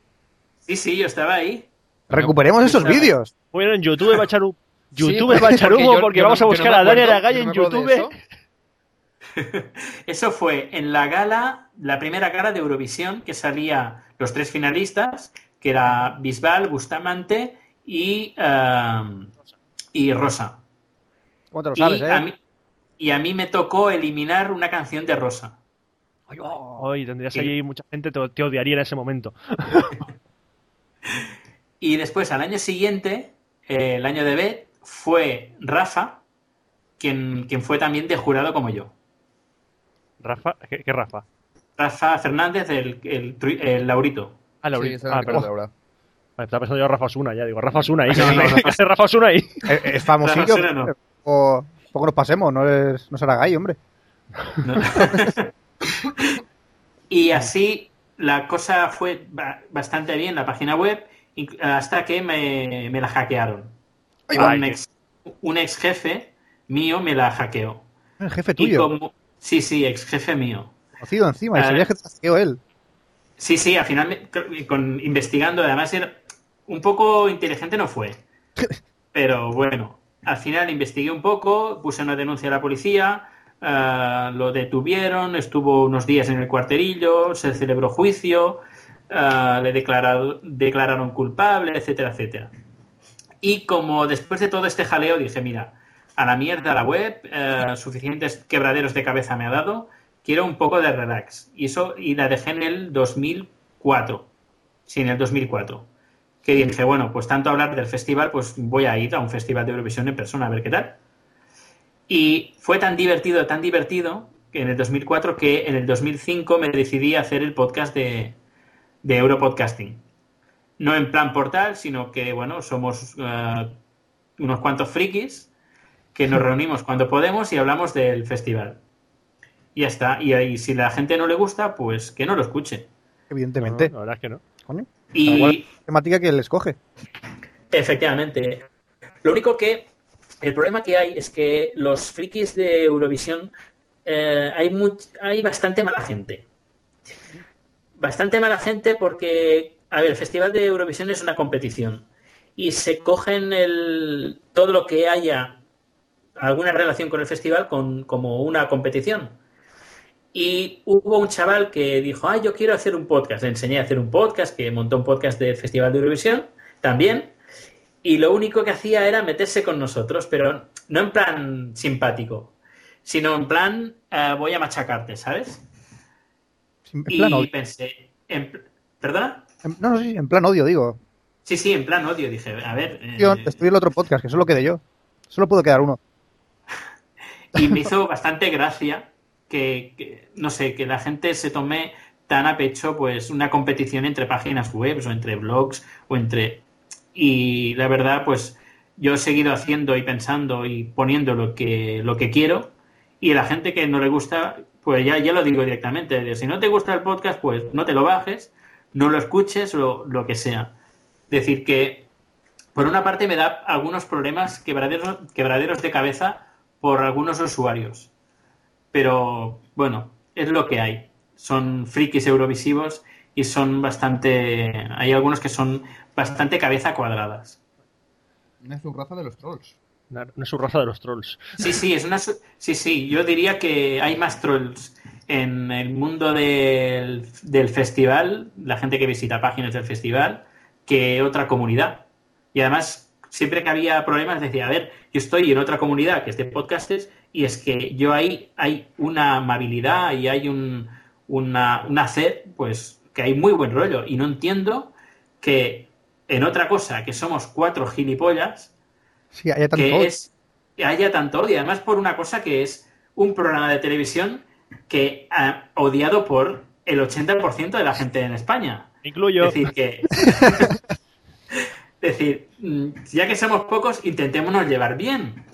Sí, sí, yo estaba ahí. Recuperemos esos Estaba- vídeos. Bueno, en YouTube va a echar un... YouTube Sí, va a echar porque humo yo- porque yo no- vamos a no buscar a Dani Aragay en YouTube. eso. Eso fue en la gala, la primera gala de Eurovisión, que salía los tres finalistas, que era Bisbal, Bustamante y, eh, y Rosa. ¿Cómo te lo Y sabes, a, eh? mí, y a mí me tocó eliminar una canción de Rosa. Hoy tendrías Sí. allí mucha gente te, te odiaría en ese momento. Y después, al año siguiente, eh, el año de B, fue Rafa, quien, quien fue también de jurado como yo. Rafa, ¿qué, qué Rafa? Rafa Fernández, el, el Laurito. Ah, Sí, Laurita. esa ah, perdón. Laura. Vale, estaba pensando yo Rafa Osuna, ya digo, Rafa Osuna ahí. No, no, ¿Qué hace Rafa Osuna ahí? Es, es famosillo. Rafa no. O poco nos pasemos, no, es, no será gay, hombre. ¿no? y así la cosa fue ba- bastante bien, la página web, hasta que me, me la hackearon. Ay, un, ex, un ex jefe mío me la hackeó. El jefe Y tuyo, como, sí, sí, ex jefe mío. conocido encima, y Ah. sabías que te hackeó él. Sí, sí, al final, con, investigando, además era un poco inteligente no fue. Pero bueno, al final investigué un poco, puse una denuncia a la policía, ah, lo detuvieron, estuvo unos días en el cuarterillo, se celebró juicio, ah, le declarado- declararon culpable, etcétera, etcétera. Y como después de todo este jaleo dije, mira, a la mierda la web, eh, suficientes quebraderos de cabeza me ha dado, quiero un poco de relax. Y eso, y la dejé en el 2004. Sí, en el 2004. Que dije, bueno, pues tanto hablar del festival, pues voy a ir a un festival de Eurovisión en persona a ver qué tal. Y fue tan divertido, tan divertido, que en el 2004 que en el 2005 me decidí a hacer el podcast de, de Europodcasting. No en plan portal, sino que, bueno, somos eh, unos cuantos frikis que nos reunimos cuando podemos y hablamos del festival. Y ya está. Y, ahí, si la gente no le gusta, pues que no lo escuche. Evidentemente. No, la verdad es que no. Coño, Y temática que él escoge. efectivamente, lo único que el problema que hay es que los frikis de Eurovisión eh, hay, much- hay bastante mala gente. Bastante mala gente porque, a ver, el Festival de Eurovisión es una competición y se cogen el, todo lo que haya alguna relación con el festival con, como una competición. Y hubo un chaval que dijo, ah, yo quiero hacer un podcast. Le enseñé a hacer un podcast, que montó un podcast del Festival de Eurovisión también. Y lo único que hacía era meterse con nosotros, pero no en plan simpático, sino en plan, eh, voy a machacarte, ¿sabes? En Y plan odio. pensé, en ¿perdona? No, no, sí, en plan odio, digo. Sí, sí, en plan odio. Dije, a ver. eh, Yo estoy en el otro podcast, que solo quedé yo. Solo puedo quedar uno. Y me hizo bastante gracia que, no sé, que la gente se tome tan a pecho pues una competición entre páginas web o entre blogs o entre... Y la verdad, pues yo he seguido haciendo y pensando y poniendo lo que, lo que quiero y a la gente que no le gusta, pues ya, ya lo digo directamente. Si no te gusta el podcast, pues no te lo bajes, no lo escuches o lo que sea. Decir que, por una parte, me da algunos problemas quebraderos, quebraderos de cabeza por algunos usuarios. Pero bueno, es lo que hay. Son frikis eurovisivos y son bastante. Hay algunos que son bastante cabeza cuadradas. Una zurraza de los trolls. Una, una subraza de los trolls. Sí, sí, es una. su- Sí, sí, yo diría que hay más trolls en el mundo del, del festival, la gente que visita páginas del festival, que otra comunidad. Y además, siempre que había problemas, decía, a ver, yo estoy en otra comunidad que es de podcasters, y es que yo ahí hay una amabilidad y hay un, una, un hacer, pues, que hay muy buen rollo. Y no entiendo que en otra cosa, que somos cuatro gilipollas, Sí, hay tanto que odio. es que haya tanto odio. Además, por una cosa que es un programa de televisión que ha odiado por el 80% de la gente en España. Incluyo. Es decir, que. decir, mm, ya que somos pocos, intentémonos llevar bien.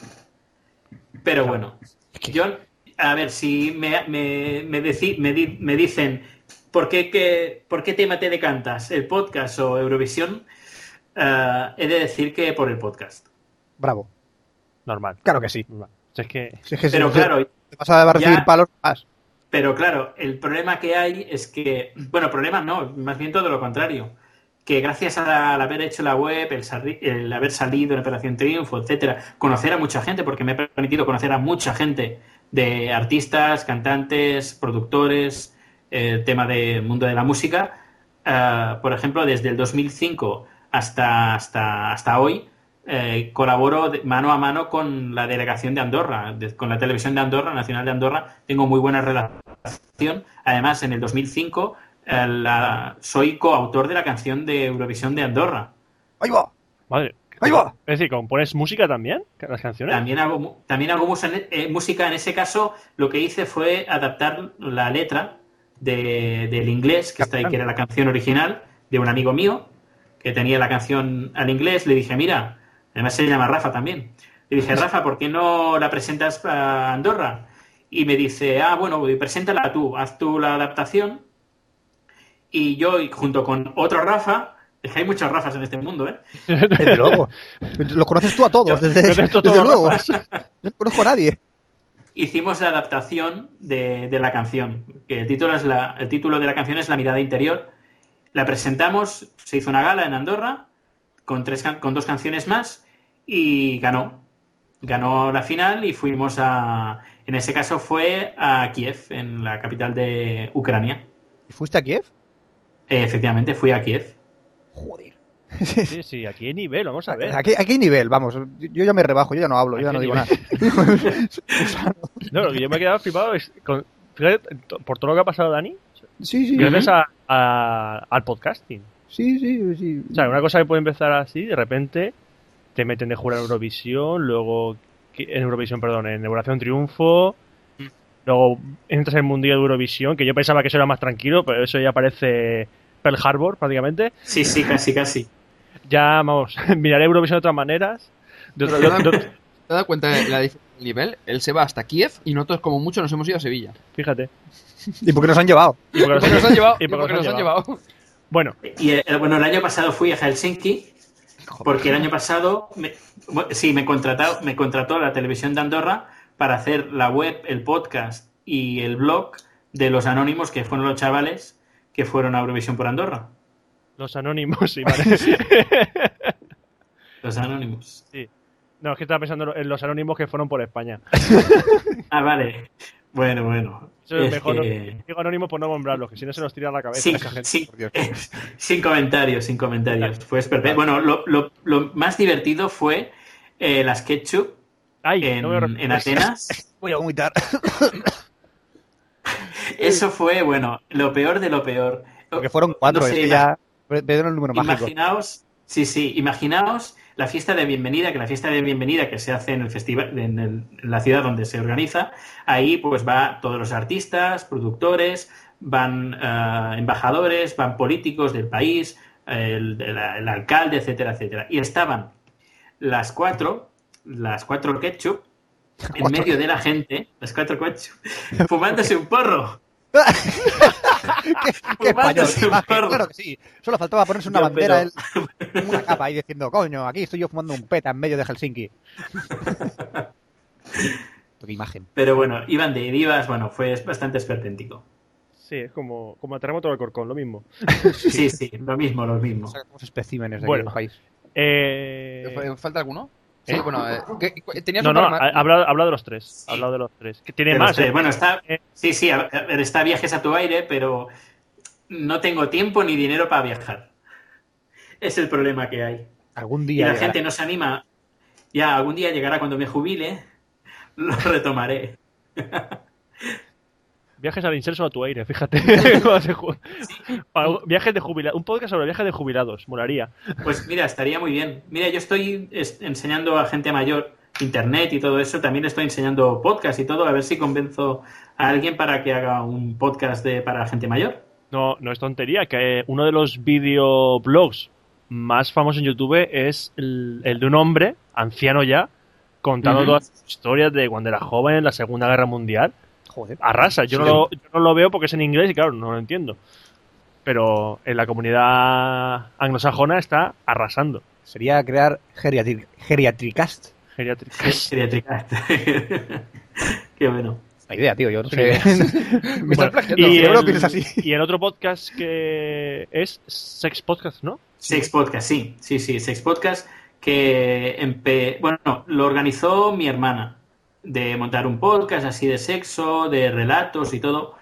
Pero bueno, yo, a ver, si me, me, me, deci- me di- me dicen ¿por qué, qué- ¿por qué tema te decantas? ¿El podcast o Eurovisión? Eh, he de decir que por el podcast. Bravo. Normal. Claro que sí. Normal. Si es que. Si es que Pero si- claro, te vas a recibir ya- palos más. Pero claro, el problema que hay es que, bueno, problema no, más bien todo lo contrario. Que gracias al haber hecho la web, el, haber salido en Operación Triunfo, etcétera, conocer a mucha gente, porque me ha permitido conocer a mucha gente de artistas, cantantes, productores, tema del mundo de la música. Ah, por ejemplo, desde el 2005 hasta, hasta, hasta hoy eh, colaboro mano a mano con la delegación de Andorra, con la televisión de Andorra, Nacional de Andorra. Tengo muy buena relación. Además, en el 2005 eh, la- soy coautor de la canción de Eurovisión de Andorra. ¡Ahí va! Madre. ¡Ahí va! Es decir, ¿compones música también? ¿Las canciones? También hago, también hago eh, música. En ese caso, lo que hice fue adaptar la letra de- del inglés, que, está ahí, que era la canción original, de un amigo mío, que tenía la canción al inglés. Le dije, mira, además se llama Rafa también. Le dije, Rafa, ¿por qué no la presentas a Andorra? Y me dice, ah, bueno, preséntala tú, haz tú la adaptación. Y yo, y junto con otro Rafa, es que hay muchos Rafas en este mundo, ¿eh? Desde luego. Los conoces tú a todos, desde, desde todos luego. los No conozco a nadie. hicimos la adaptación de, de la canción. Que el, título es la, el título de la canción es La mirada interior. La presentamos, se hizo una gala en Andorra con, tres, can- con dos canciones más y ganó. Ganó la final y fuimos a. En ese caso fue a Kiev, en la capital de Ucrania. ¿Fuiste a Kiev? Eh, efectivamente, fui a Kiev. Joder. Sí, sí, aquí hay nivel, vamos a ver. ¿A qué, a qué nivel? Vamos, yo ya me rebajo, yo ya no hablo, yo ya ¿A no digo nivel? nada. No, lo que yo me he quedado flipado es, con- fíjate, to- por todo lo que ha pasado Dani, Sí, sí. gracias a- a- al podcasting. Sí, sí, sí. O sea, una cosa que puede empezar así, de repente te meten de jurar en Eurovisión, luego en Eurovisión, perdón, en Eurovisión Triunfo, luego entras en el Mundial de Eurovisión, que yo pensaba que eso era más tranquilo, pero eso ya parece Pearl Harbor prácticamente. Sí, sí, casi, casi. Ya, vamos, miraré Eurovisión de otras maneras. De otro- ¿Te de- has de- dado- te has dado cuenta de la diferencia del nivel? Él se va hasta Kiev y nosotros, como mucho, nos hemos ido a Sevilla. fíjate. ¿Y por qué nos han llevado? Y porque Porque nos han llevado. y y porque porque nos han llevado. Bueno, Y eh, bueno, el año pasado fui a Helsinki porque el año pasado me, sí me contrató me contrató la televisión de Andorra para hacer la web, el podcast y el blog de los anónimos que fueron los chavales que fueron a Eurovisión por Andorra. los anónimos, sí, vale. Los anónimos. Sí. No, es que estaba pensando en los anónimos que fueron por España. Ah, vale. Bueno, bueno. Eso es Es mejor. que- no- Digo anónimos por no nombrarlos, que si no se nos tira la cabeza Sin, esa gente. sin- por Dios. sin comentarios, sin comentarios. Fue perfecto. Bueno, lo, lo- lo más divertido fue eh, las ketchup Ay, en, no me lo- en Atenas. Voy a vomitar. Eso fue, bueno, lo peor de lo peor. Porque fueron cuatro, No es sé, que ya perdieron el número mágico. Imaginaos, sí, sí, imaginaos la fiesta de bienvenida, que la fiesta de bienvenida que se hace en el festival, en, el- en la ciudad donde se organiza, ahí pues va todos los artistas, productores, van eh, embajadores, van políticos del país, el, el- el alcalde, etcétera, etcétera. Y estaban las cuatro, las cuatro ketchup, en Cuatro. medio de la gente, las cuatro ketchup, fumándose un porro. ¿Qué, qué español, Fumándose qué un imagen, porro. claro que sí. Solo faltaba ponerse una Yo, bandera, pero- él, una capa ahí diciendo, coño, aquí estoy yo fumando un peta en medio de Helsinki. qué imagen. Pero bueno, iban de divas, bueno, fue bastante esperpéntico. Sí, es como, como el terremoto del Corcón, lo mismo. Sí, sí, lo mismo, lo mismo. Sacamos especímenes de Bueno. aquí del país. Eh... ¿Falta alguno? Sí, ¿Eh? bueno, eh, ¿qué- qué- tenías No, un no, ha de los tres. Sí. Ha hablado de los tres. Que tiene Pero más. sí, ¿eh? Bueno, está, Eh, sí, sí, a está viajes a tu aire, pero no tengo tiempo ni dinero para viajar. Es el problema que hay. Algún Y día. la llegará. gente no se anima. Ya, algún día llegará cuando me jubile, lo retomaré. Viajes al incenso a tu aire, fíjate. Viajes de jubilados. Un podcast sobre viajes de jubilados, molaría. Pues mira, estaría muy bien. Mira, yo estoy es- enseñando a gente mayor internet y todo eso. También estoy enseñando podcast y todo. A ver si convenzo a alguien para que haga un podcast de, para gente mayor. No, no es tontería, que uno de los videoblogs más famosos en YouTube es el, el de un hombre, anciano ya, contando todas las historias de cuando era joven en la Segunda Guerra Mundial. Joder. Arrasa. Yo, no lo, yo no lo veo porque es en inglés y claro, no lo entiendo. Pero en la comunidad anglosajona está arrasando. Sería crear geriatri- geriatricast. Geriátricas. Geriátrica. Qué bueno. La idea, tío, yo no sé. Me estás Bueno, plagiando. y, el, piensas así. y el otro podcast que es Sex Podcast, ¿no? Sex Podcast, sí, sí, sí, Sex Podcast que empe- bueno, lo organizó mi hermana de montar un podcast así de sexo, de relatos y todo.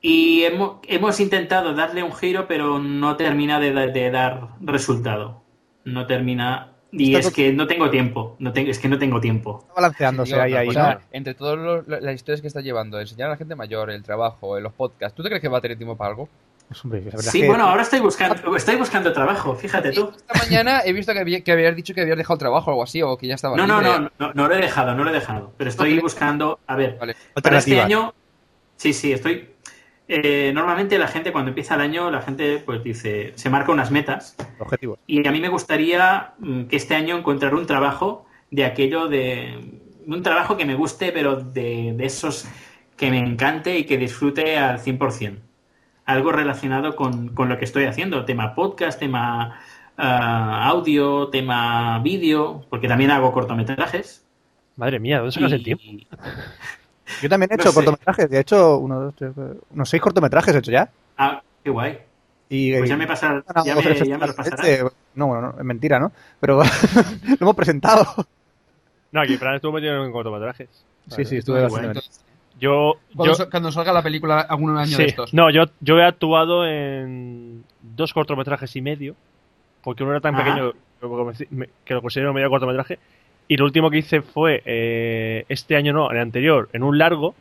Y hemos, hemos intentado darle un giro, pero no termina de, da- de dar resultado. no termina. Y Está es que no tengo tiempo. No tengo, es que no tengo tiempo. Está balanceándose ahí. Entre todas las historias que está llevando, enseñar a la gente mayor, el trabajo, los podcasts, ¿tú te crees que va a tener tiempo para algo? Pues, hombre, la verdad Sí, que- bueno, ahora estoy buscando, estoy buscando trabajo, fíjate tú. Esta mañana he visto que, había- que habías dicho que habías dejado el trabajo o algo así, o que ya estaba No, no, no, no, no lo he dejado, no lo he dejado. Pero estoy Vale. buscando, a ver, Vale. para este año, sí, sí, estoy. eh, normalmente la gente cuando empieza el año, la gente pues dice, se marca unas metas Objetivos. y a mí me gustaría mm, que este año encontrar un trabajo de aquello de un trabajo que me guste, pero de, de esos que me encante y que disfrute al 100%. Algo relacionado con, con lo que estoy haciendo, tema podcast, tema ah, audio, tema vídeo, porque también hago cortometrajes. Madre mía, ¿dónde sacas el tiempo? Yo también he No hecho sé. cortometrajes. De hecho, uno, dos, tres, cuatro, unos seis cortometrajes he hecho ya. Ah, qué guay. Y, Pues ya me, pasar, ganado ya me, ya este. No, bueno, no, es mentira, ¿no? Pero lo hemos presentado. No, aquí Fran estuvo metido en cortometrajes. Sí, sí, estuve bastante bueno. Yo, Cuando, yo, sa- cuando salga la película algún año sí, de estos. no, yo, yo he actuado en dos cortometrajes y medio, porque uno era tan Ajá. pequeño que lo considero medio cortometraje, y lo último que hice fue eh, este año no, el anterior, en un largo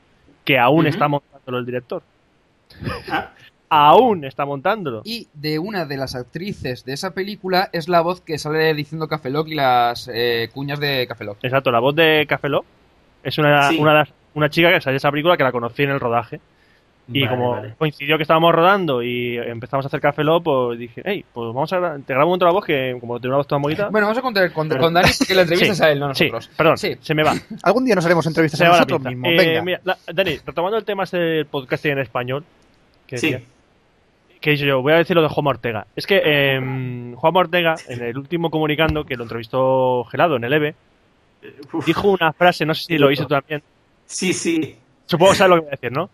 que aún está montándolo el director. Ah, Aún está montándolo. Y de una de las actrices de esa película es la voz que sale diciendo Café Lock y las eh, cuñas de Café Lock. Exacto, la voz de Café Lock es una, Sí. una, de las- una chica que salió de esa película que la conocí en el rodaje. Y vale, como vale. coincidió que estábamos rodando y empezamos a hacer Café Lock, pues dije, hey, pues vamos a te grabo un la voz que como tiene una voz toda bonita. Bueno, vamos a contar con, con Dani que la entrevista es Sí, a él, no a sí, nosotros. perdón, Sí. se me va. Algún día nos haremos entrevistas Se a nosotros mismos. Eh, Venga. mira, la- Dani, retomando el tema del podcast en español, que, Sí. decía- que yo, voy a decir lo de Juan Ortega. Es que eh, Juan Ortega, en el último comunicando, que lo entrevistó Gelado en el EVE, Uf, dijo una frase, no sé si lo hizo también, sí, sí. supongo que sabes lo que voy a decir, ¿no?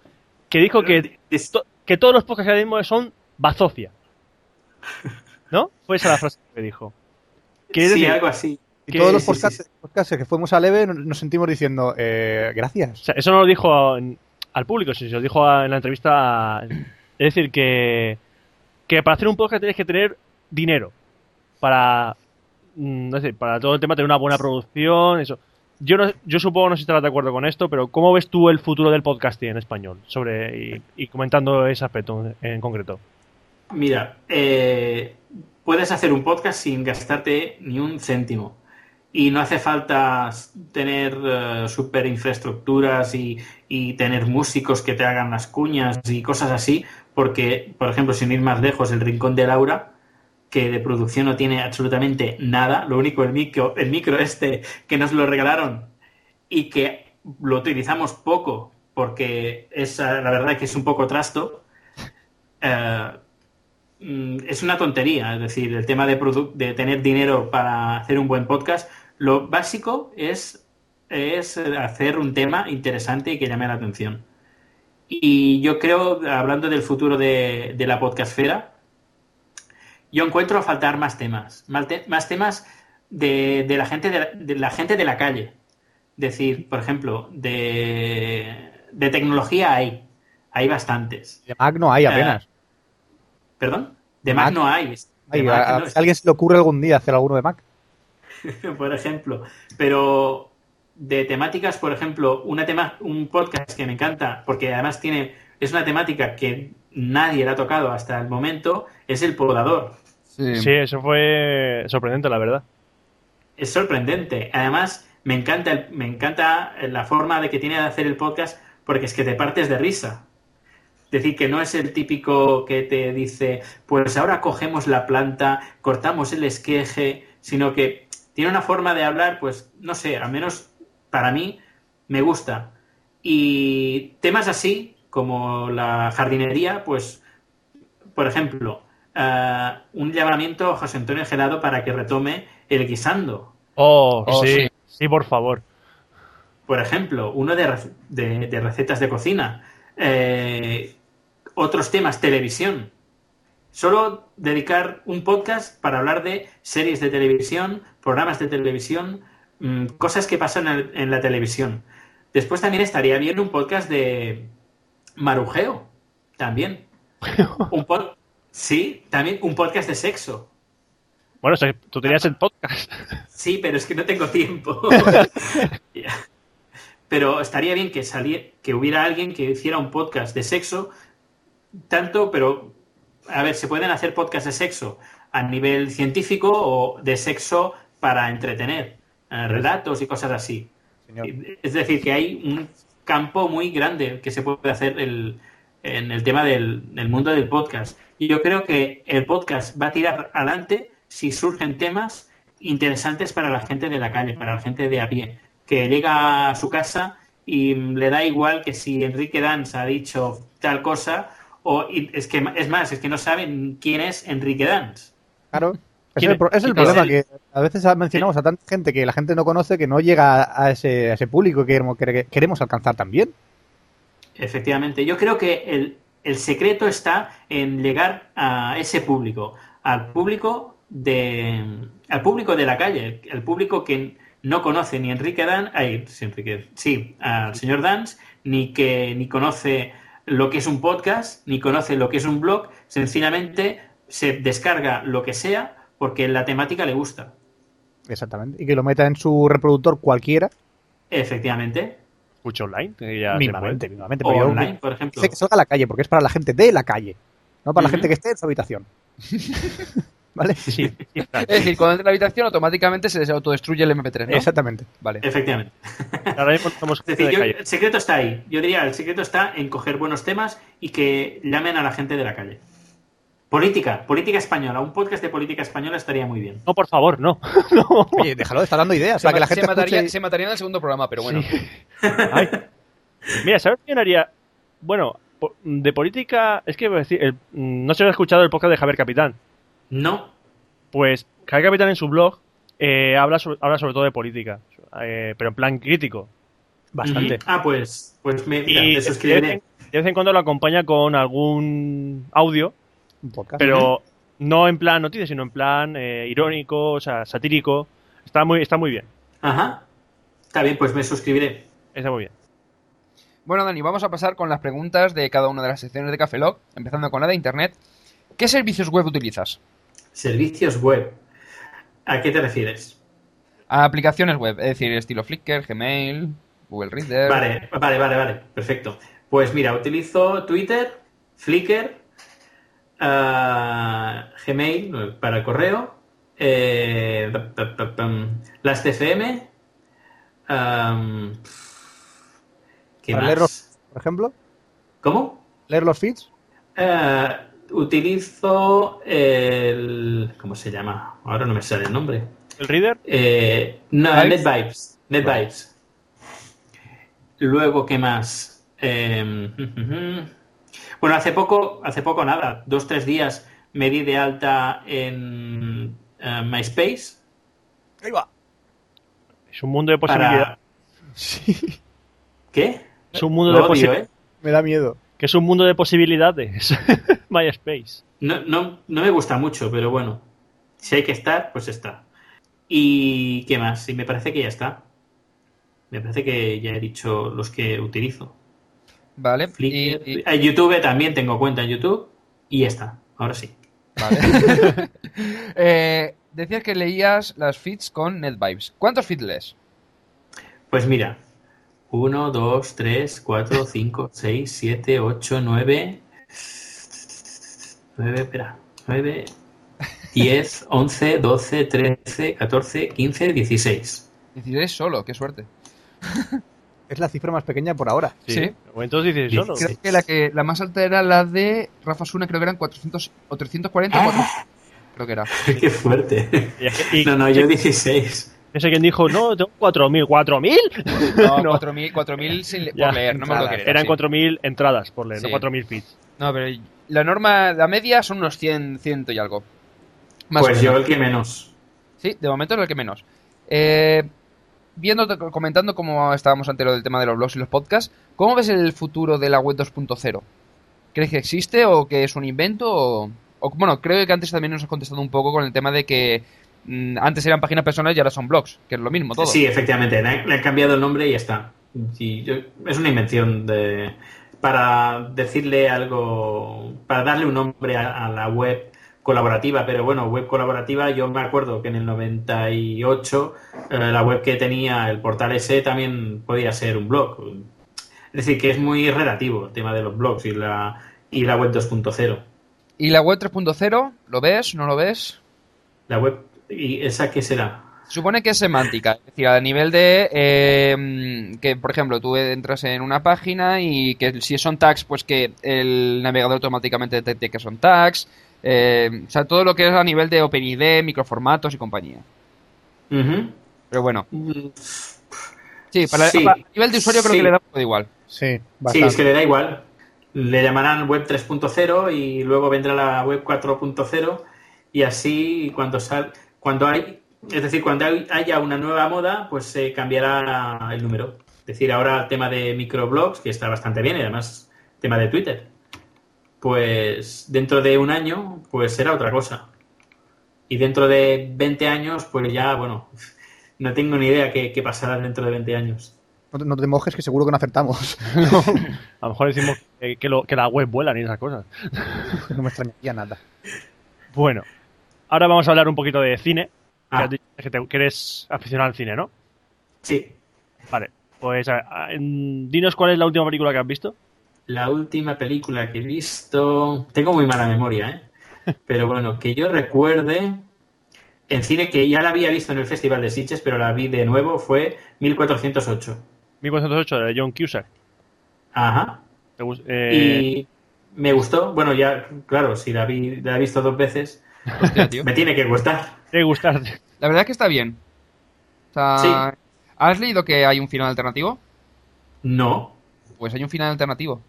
Que dijo que to- que todos los podcasts que ahora mismo son bazofia. ¿No? Fue esa la frase que dijo. Que es sí, decir, algo así. Y que- todos los sí, sí, podcasts, podcasts que fuimos a Leve nos- sentimos diciendo, eh, o gracias. sea, eso no lo dijo a- al público, sino se lo dijo a- en la entrevista. a- es decir, que, que para hacer un podcast tienes que tener dinero. Para. mm, Es decir, para todo el tema, tener una buena producción, eso. Yo, no, yo supongo, no sé si estarás de acuerdo con esto, pero ¿cómo ves tú el futuro del podcasting en español? sobre Y, comentando ese aspecto en- concreto. Mira, eh, puedes hacer un podcast sin gastarte ni un céntimo. Y no hace falta tener eh, super infraestructuras y, y tener músicos que te hagan las cuñas y cosas así, porque, por ejemplo, sin ir más lejos, el Rincón de Laura, que de producción no tiene absolutamente nada, lo único el micro, este que nos lo regalaron y que lo utilizamos poco, porque es eh, la verdad que es un poco trasto. eh, mm, es una tontería, es decir, el tema de, de tener dinero para hacer un buen podcast, lo básico es, es hacer un tema interesante y que llame la atención. Y yo creo, hablando del futuro de, de la podcastfera, yo encuentro a faltar más temas, más, te- más temas de, de la gente de la, de la gente de la calle. Decir, por ejemplo, de, de tecnología hay, hay bastantes. De Mac no hay apenas. ¿Perdón? De Mac. Mac no hay. Mac a, alguien se le ocurre algún día hacer alguno de Mac. por ejemplo. Pero de temáticas, por ejemplo, una tema, un podcast que me encanta, porque además tiene, es una temática que nadie le ha tocado hasta el momento, es el podador. Sí. Sí, eso fue sorprendente, la verdad. Es sorprendente. Además, me encanta, el- me encanta la forma de que tiene de hacer el podcast, porque es que te partes de risa. Es decir, que no es el típico que te dice, pues ahora cogemos la planta, cortamos el esqueje, sino que tiene una forma de hablar, pues, no sé, al menos para mí me gusta. Y temas así, como la jardinería, pues, por ejemplo, ah, un llamamiento a José Antonio Gelado para que retome el guisando. Oh, Oh, sí, sí. sí, por favor. Por ejemplo, uno de, de- de recetas de cocina. Eh, otros temas, televisión. Solo dedicar un podcast para hablar de series de televisión, programas de televisión, mm, cosas que pasan en, en la televisión. Después también estaría bien un podcast de marujeo. También. Un pod- sí, también un podcast de sexo. Bueno, tú tenías el podcast. Sí, pero es que no tengo tiempo. Pero estaría bien que saliera, que hubiera alguien que hiciera un podcast de sexo, tanto, pero a ver, se pueden hacer podcasts de sexo a nivel científico o de sexo para entretener, eh, relatos y cosas así. Señor. Es decir, que hay un campo muy grande que se puede hacer el- en el tema del, del mundo del podcast. Y yo creo que el podcast va a tirar adelante si surgen temas interesantes para la gente de la calle, para la gente de a pie, que llega a su casa y le da igual que si Enrique Danz ha dicho tal cosa, o y es que es más, es que no saben quién es Enrique Danz. Claro. Es ¿Quién el, es el es problema, el- que a veces mencionamos a tanta gente que la gente no conoce que no llega a ese, a ese público que queremos, que queremos alcanzar también. Efectivamente, yo creo que el, el secreto está en llegar a ese público, al público de al público de la calle, el público que no conoce ni Enrique Dan, ay, sí, Enrique, sí, al señor Dance, ni que ni conoce lo que es un podcast, ni conoce lo que es un blog, sencillamente se descarga lo que sea porque la temática le gusta. Exactamente. Y que lo meta en su reproductor cualquiera. Efectivamente. Escucha online. que ya se. O online, por ejemplo. dice que salga a la calle, porque es para la gente de la calle. No para la gente que esté en su habitación. ¿Vale? Sí, sí, claro. Es decir, cuando entra en la habitación automáticamente se les autodestruye el MP3, ¿no? Exactamente. Vale. Efectivamente. Ahora mismo somos Es gente decir, de yo- calle. el secreto está ahí. Yo diría, el secreto está en coger buenos temas y que llamen a la gente de la calle. Política, política española. Un podcast de política española estaría muy bien. No, por favor, no. no. Oye, déjalo, está dando ideas. Se, para que la gente se mataría, escuche- se mataría en el segundo programa, pero bueno. Ay. Mira, ¿sabes quién haría? Bueno, de política. Es que a decir, el- no se ha escuchado el podcast de Javier Capitán. No. Pues Javier Capitán en su blog eh, habla, sobre, habla sobre todo de política, eh, pero en plan crítico. Bastante. Ah, pues, pues me, mira, Y de vez en cuando lo acompaña con algún audio, Un podcast. pero no en plan noticias, sino en plan eh, irónico, o sea, satírico. Está muy, está muy bien. Ajá. Está bien, pues me suscribiré. Está muy bien. Bueno, Dani, vamos a pasar con las preguntas de cada una de las secciones de Café Lock, empezando con la de Internet. ¿Qué servicios web utilizas? Servicios web. ¿A qué te refieres? A aplicaciones web, es decir, estilo Flickr, Gmail, Google Reader. Vale, vale, vale, vale. Perfecto. Pues mira, utilizo Twitter, Flickr, Gmail para el correo, eh, las TFM. am, ¿Qué Para más? leer los- Por ejemplo, ¿Cómo? leer los feeds. Eh, utilizo el... ¿Cómo se llama? Ahora no me sale el nombre. ¿El reader? Eh, no, Vibes. NetVibes. NetVibes. Luego, ¿qué más? Eh, bueno, hace poco, hace poco nada, dos, tres días me di de alta en eh, MySpace Ahí va. Es un mundo de posibilidades. para... ¿Qué? Es un mundo Lo de posibilidades. ¿eh? Me da miedo. Que es un mundo de posibilidades. MySpace. No, no, no me gusta mucho, pero bueno. Si hay que estar, pues está. ¿Y qué más? Y me parece que ya está. Me parece que ya he dicho los que utilizo. Vale. Flickr. y- y- En YouTube también tengo cuenta en YouTube. Y está. Ahora sí. vale. Eh, decías que leías las feeds con NetVibes. ¿Cuántos feeds lees? Pues mira. 1, 2, 3, 4, 5, 6, 7, 8, 9. 9, espera. 9, 10, 11, 12, 13, 14, 15, 16. 16 solo, qué suerte. Es la cifra más pequeña por ahora. Sí. O entonces dices solo. Creo que la, que la más alta era la de Rafa Suna, creo que eran 400 o 340 o 400. Creo que era. Qué fuerte. Y, y- No, no, yo 16. no sé quién dijo, no, tengo 4.000. ¿4.000? No, No. 4.000 4.000 sin le- Ya, por leer, no me acuerdo qué era, Eran sí. 4.000 entradas por leer, Sí. no 4.000 feeds. No, pero la norma, la media son unos 100, 100 y algo. Más Pues yo el que menos. Sí, de momento es el que menos. Eh, viendo, comentando cómo estábamos ante lo del tema de los blogs y los podcasts, ¿cómo ves el futuro de la web 2.0? ¿Crees que existe o que es un invento? O, bueno, creo que antes también nos has contestado un poco con el tema de que mm, antes eran páginas personales y ahora son blogs, que es lo mismo todo. Sí, efectivamente, le, han- cambiado el nombre y ya está. Es una invención de para decirle algo, para darle un nombre a la web colaborativa, pero bueno, web colaborativa, yo me acuerdo que en el 98 eh, la web que tenía el portal ese también podía ser un blog. Es decir, que es muy relativo el tema de los blogs y la, y la web 2.0. ¿Y la web 3.0? ¿Lo ves? ¿No lo ves? La web, ¿y esa qué será? Se supone que es semántica, es decir, a nivel de eh, que, por ejemplo, tú entras en una página y que si son tags, pues que el navegador automáticamente detecte que son tags, eh, o sea, todo lo que es a nivel de OpenID, microformatos y compañía. Pero bueno, sí, para, Sí. para- a nivel de usuario creo Sí. que le da un poco de igual. Sí, Sí, es que le da igual. Le llamarán web 3.0 y luego vendrá la web 4.0 y así cuando sal, cuando hay, es decir, cuando hay- haya una nueva moda, pues se cambiará el número. Es decir, ahora tema de microblogs, que está bastante bien, y además tema de Twitter. Pues dentro de un año, pues será otra cosa. Y dentro de 20 años, pues ya, bueno, no tengo ni idea qué, qué pasará dentro de 20 años. No, te- no te mojes que seguro que no acertamos. A lo mejor decimos que, que lo- que la web vuelan y esas cosas. no me extrañaría nada. Bueno, ahora vamos a hablar un poquito de cine. Que Ah. has dicho que, te- que eres aficionado al cine, ¿no? Sí, Vale, pues a ver, dinos cuál es la última película que has visto. La última película que he visto. Tengo muy mala memoria, ¿eh? Pero bueno, que yo recuerde. En cine que ya la había visto en el Festival de Sitges, pero la vi de nuevo, fue 1408. 1408 de John Cusack. Ajá. ¿Te gus- eh, Y me gustó. Bueno, ya, claro, si la, vi, la he visto dos veces, Hostia, tío. me tiene que gustar. ¿Te gustarte? La verdad es que está bien. O sea, Sí. ¿has leído que hay un final alternativo? No. Pues hay un final alternativo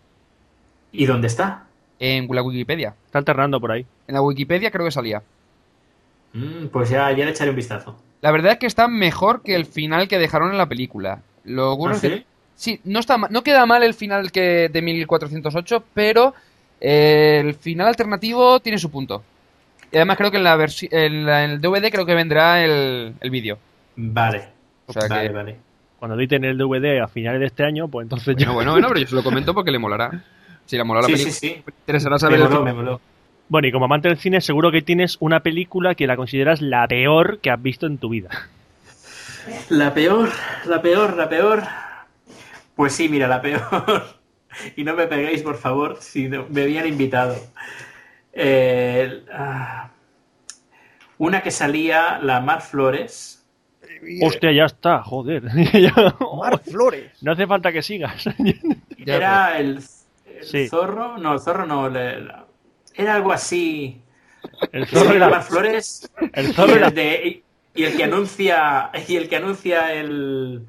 ¿Y dónde está? en la Wikipedia. Está alternando por ahí. En la Wikipedia creo que salía. Mm, pues ya, ya le echaré un vistazo. La verdad es que está mejor que el final que dejaron en la película. Lo bueno ¿Ah, es que- sí? sí, no está no queda mal el final que de 1408, pero eh, el final alternativo tiene su punto. Y además creo que en la en, la- en el DVD creo que vendrá el, el vídeo. Vale. O sea vale, que- vale. Cuando editen el DVD a finales de este año, pues entonces Bueno, ya. bueno, bueno, pero yo se lo comento porque le molará. Si le mola la Sí, película, sí, sí. me interesará Me saber el moló, fin- me moló. Bueno, y como amante del cine, seguro que tienes una película que la consideras la peor que has visto en tu vida. La peor, la peor, la peor. Pues sí, mira, la peor. y no me peguéis, por favor, si no- me habían invitado. Eh, ah, una que salía, la Mar Flores. Hostia, ya está, joder. Mar Flores. no hace falta que sigas. Era el, el Sí. zorro, no, el zorro no, la- era algo así. El zorro y la la- Mar Flores el zorro y el, de- y el que anuncia y el que anuncia el,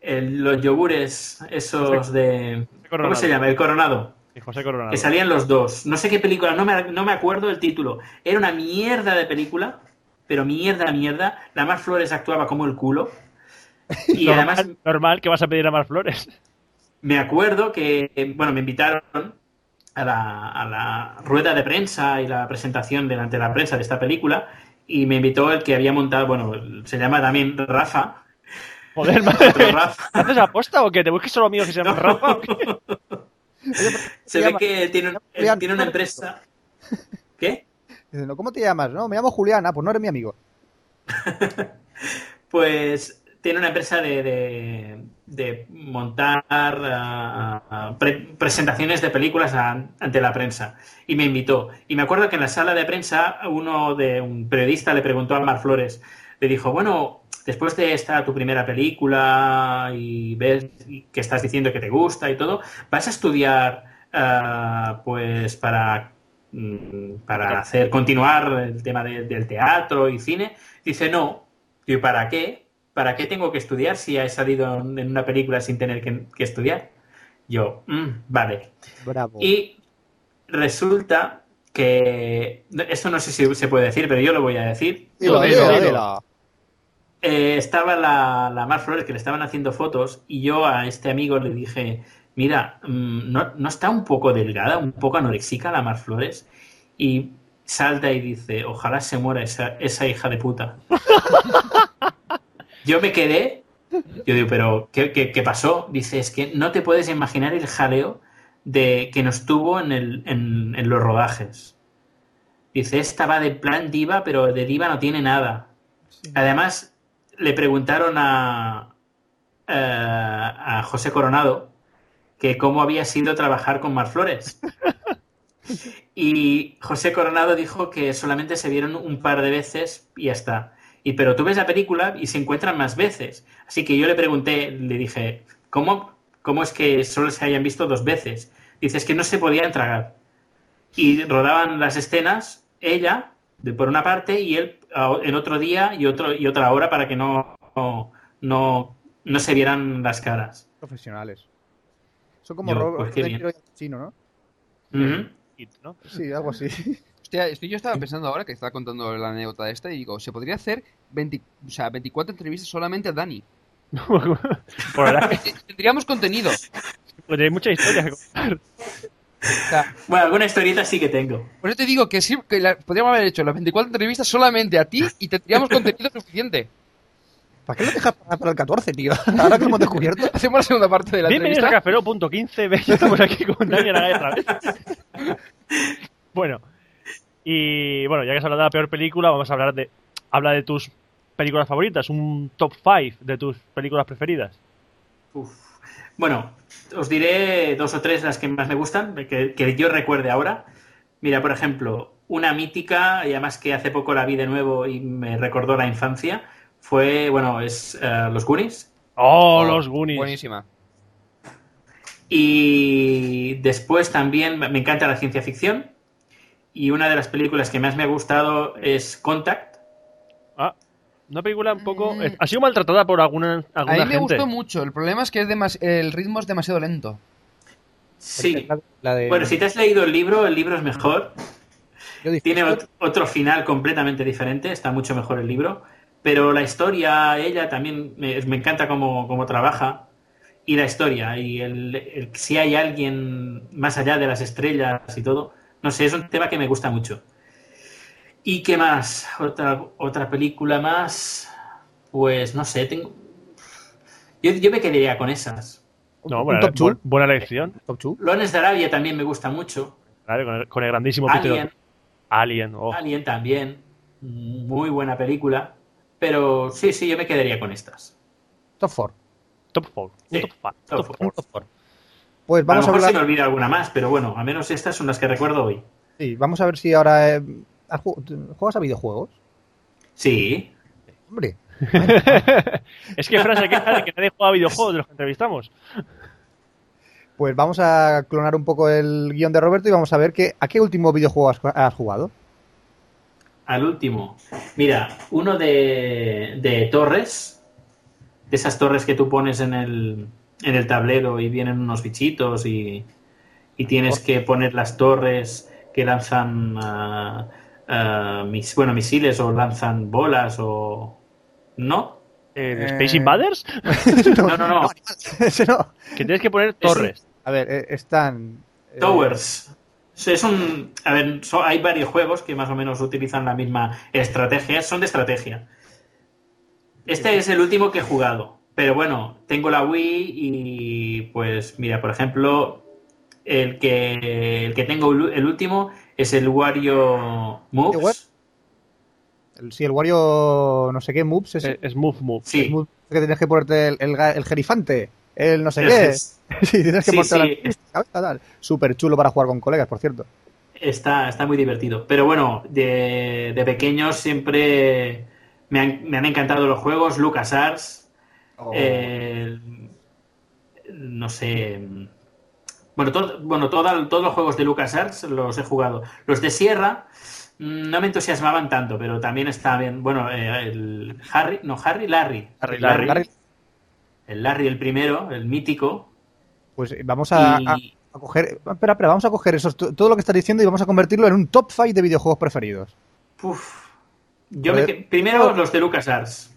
el- los yogures esos de ¿cómo se llama? El Coronado. y José Coronado. Que salían los dos. No sé qué película, no me, no me acuerdo el título. Era una mierda de película, pero mierda, mierda. La Mar Flores actuaba como el culo. Y normal, además normal que vas a pedir a más flores. Me acuerdo que, eh, bueno, me invitaron a la, a la rueda de prensa y la presentación delante de la prensa de esta película y me invitó el que había montado, bueno, se llama también Rafa. Joder, madre. Rafa. ¿Haces aposta o qué? ¿Te busques solo amigos que se llaman Rafa? o qué? Se ve que él tiene, él tiene una empresa. ¿Qué? ¿cómo te llamas? No, me llamo Juliana, pues no eres mi amigo. Pues tiene una empresa de, de- de montar pre- presentaciones de películas ante la prensa y me invitó. Y me acuerdo que en la sala de prensa uno de un periodista le preguntó a Mar Flores, le dijo, bueno, después de esta tu primera película y ves que estás diciendo que te gusta y todo, ¿vas a estudiar ah, pues para mm, para hacer continuar el tema de- del teatro y cine? Dice, no. ¿Y para qué? ¿Para qué tengo que estudiar si he salido en una película sin tener que, que estudiar? Yo, "Mm, vale. Bravo. Y resulta que, esto no sé si se puede decir, pero yo lo voy a decir. Dilo, Dilo, dilo, dilo. dilo. Eh, estaba la, la Mar Flores que le estaban haciendo fotos y yo a este amigo le dije, mira, mm, ¿no, ¿no está un poco delgada, un poco anorexica la Mar Flores? Y salta y dice, ojalá se muera esa, esa hija de puta. yo me quedé, yo digo, pero ¿qué, qué, qué pasó? Dice, es que no te puedes imaginar el jaleo de que nos tuvo en, el, en, en los rodajes. Dice, esta va de plan diva, pero de diva no tiene nada. Además, le preguntaron a, eh, a José Coronado que cómo había sido trabajar con Mar Flores. Y José Coronado dijo que solamente se vieron un par de veces y ya está. Y pero tú ves la película y se encuentran más veces. Así que yo le pregunté, le dije, ¿cómo, cómo es que solo se hayan visto dos veces? Dices que no se podían tragar. Y rodaban las escenas, ella, de por una parte, y él en otro día y, otro, y otra hora para que no, no, no, no se vieran las caras. Profesionales. Son como Yo, pues Pacino, ¿no? ¿no? Sí, algo así. Hostia, esto yo estaba pensando ahora que estaba contando la anécdota esta y digo, se podría hacer 20, o sea, 24 entrevistas solamente a Dani. Tendríamos contenido. pues hay mucha historia que contar. O sea, Bueno, alguna historieta sí que tengo. por eso te digo que sí, que la- podríamos haber hecho las 24 entrevistas solamente a ti y tendríamos contenido suficiente. ¿Para qué lo dejas para, para el 14, tío? Ahora que lo hemos descubierto. Hacemos la segunda parte de la Bienvenidos a entrevista. Cafero.15, ¿ves? Ya estamos aquí con Daniel Araya otra vez. Bueno, y bueno, ya que has hablado de la peor película, vamos a hablar de. Habla de tus películas favoritas, un top 5 de tus películas preferidas. Uf. Bueno, os diré dos o tres las que más me gustan, que, que yo recuerde ahora. Mira, por ejemplo, una mítica, y además que hace poco la vi de nuevo y me recordó la infancia, fue, bueno, es eh, Los Goonies. Oh, los Goonies. Buenísima. Y después también me encanta la ciencia ficción. Y una de las películas que más me ha gustado es Contact. Ah, una película un poco. Mm. Ha sido maltratada por alguna, A mí me gente. gustó mucho. El problema es que es demas- el ritmo es demasiado lento. Sí. La, la de, Bueno, si te has leído el libro, el libro es mejor. Tiene ot- otro final completamente diferente, está mucho mejor el libro, pero la historia, ella también me, me encanta cómo, cómo trabaja y la historia y el, el- si hay alguien más allá de las estrellas y todo, no sé, es un tema que me gusta mucho. ¿Y qué más? Otra, otra película más, pues no sé, tengo... Yo, yo me quedaría con esas. No, buena, top two. bu- buena elección. Top two. Lones de Arabia también me gusta mucho. Claro, con, el, con el grandísimo Peter- Alien, Alien. oh. Alien también, muy buena película. Pero sí, sí, yo me quedaría con estas. Top 4. Top 4. Sí, top five, top top four. four. Pues vamos a lo mejor se me olvida alguna más, pero bueno, al menos estas son las que recuerdo hoy. Sí, vamos a ver si ahora. eh, ¿has ju- ¿Juegas a videojuegos? Sí, Hombre, es que Fran se queja de que nadie juega a videojuegos de los que entrevistamos. pues vamos a clonar un poco el guion de Roberto y vamos a ver que, a qué último videojuego has, has jugado. al último. Mira, uno de, de torres, de esas torres que tú pones en el, en el tablero y vienen unos bichitos y, y tienes que poner las torres que lanzan ah, ah, mis, bueno, misiles o lanzan bolas o... ¿No? Eh, ¿Space Invaders? No, no, no. Ese no. Que tienes que poner torres. A ver, eh, están. eh, Towers. Es un. A ver, so- hay varios juegos que más o menos utilizan la misma estrategia. Son de estrategia. Este es el último que he jugado. Pero bueno, tengo la Wii y pues mira, por ejemplo, el que, el que tengo el último es el Wario. Moves. el- sí, el Wario no sé qué moves es, Eh, Es Move Move. Sí. el move que tienes que ponerte el, el, el gerifante, el no sé qué. ges- sí, tienes que Sí, ponerte sí. la cabeza, tal. Súper chulo para jugar con colegas, por cierto. Está, está muy divertido. Pero bueno, de, de pequeños siempre me han, me han encantado los juegos. LucasArts. Oh. Eh, no sé. Bueno, todo- bueno todo- todos los juegos de LucasArts los he jugado. Los de Sierra mm, no me entusiasmaban tanto, pero también está bien. Bueno, eh, el Harry, no, Harry, Larry. Harry, Larry. Larry. El Larry, el primero, el mítico. Pues eh, vamos a, Y- a- a coger. Espera, espera, vamos a coger esos, to- todo lo que estás diciendo y vamos a convertirlo en un top 5 de videojuegos preferidos. Uf. Yo me primero los de LucasArts.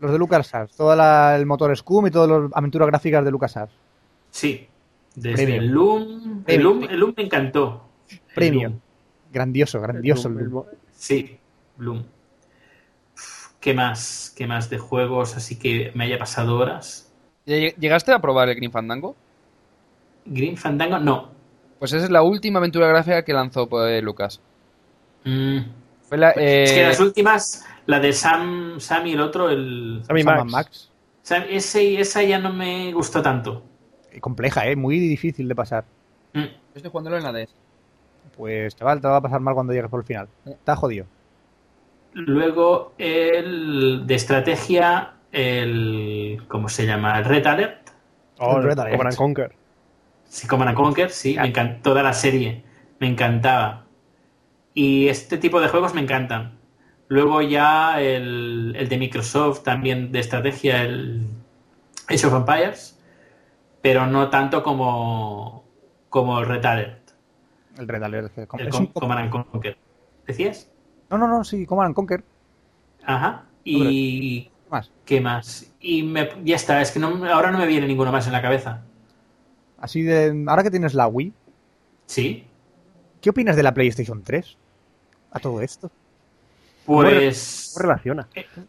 Los de LucasArts, todo la- el motor Scum y todas las aventuras gráficas de LucasArts. Sí. Desde Premium. el Loom. El. Loom, Loom me encantó. Premium. Loom. Grandioso, grandioso. El- Sí, Bloom. ¿Qué más? ¿Qué más de juegos así que me haya pasado horas? ¿Lleg- ¿Llegaste a probar el Green Fandango? Green Fandango, no. Pues esa es la última aventura gráfica que lanzó pues, Lucas. Mm. Fue la, eh, Es que las últimas, la de Sam, Sam y el otro, el. Sammy Sam Max. Max. Sam- ese, esa ya no me gustó tanto. Y Compleja, ¿eh? Muy difícil de pasar. Mm. Estoy jugándolo en la DS. Pues, chaval, te va a pasar mal cuando llegues por el final. Está jodido. Luego el de estrategia, el. ¿Cómo se llama? El Red Alert. Oh, El Red Alert. Command and Conquer. Sí, Command and Conquer, sí, me encantó toda la serie. Me encantaba. Y este tipo de juegos me encantan. Luego ya el, el de Microsoft, también de estrategia, el Age of Empires. Pero no tanto como, como el Red Alert. El Red Alert. El es un Command and Conquer. ¿Decías? No, no, no, sí, Command and Conquer. Ajá. Y. ¿Qué más? ¿Qué más? Y me- ya está, es que no, ahora no me viene ninguno más en la cabeza. Así de. Ahora que tienes la Wii, ¿Sí? ¿qué opinas de la PlayStation 3? A todo esto. Pues. ¿Cómo relaciona?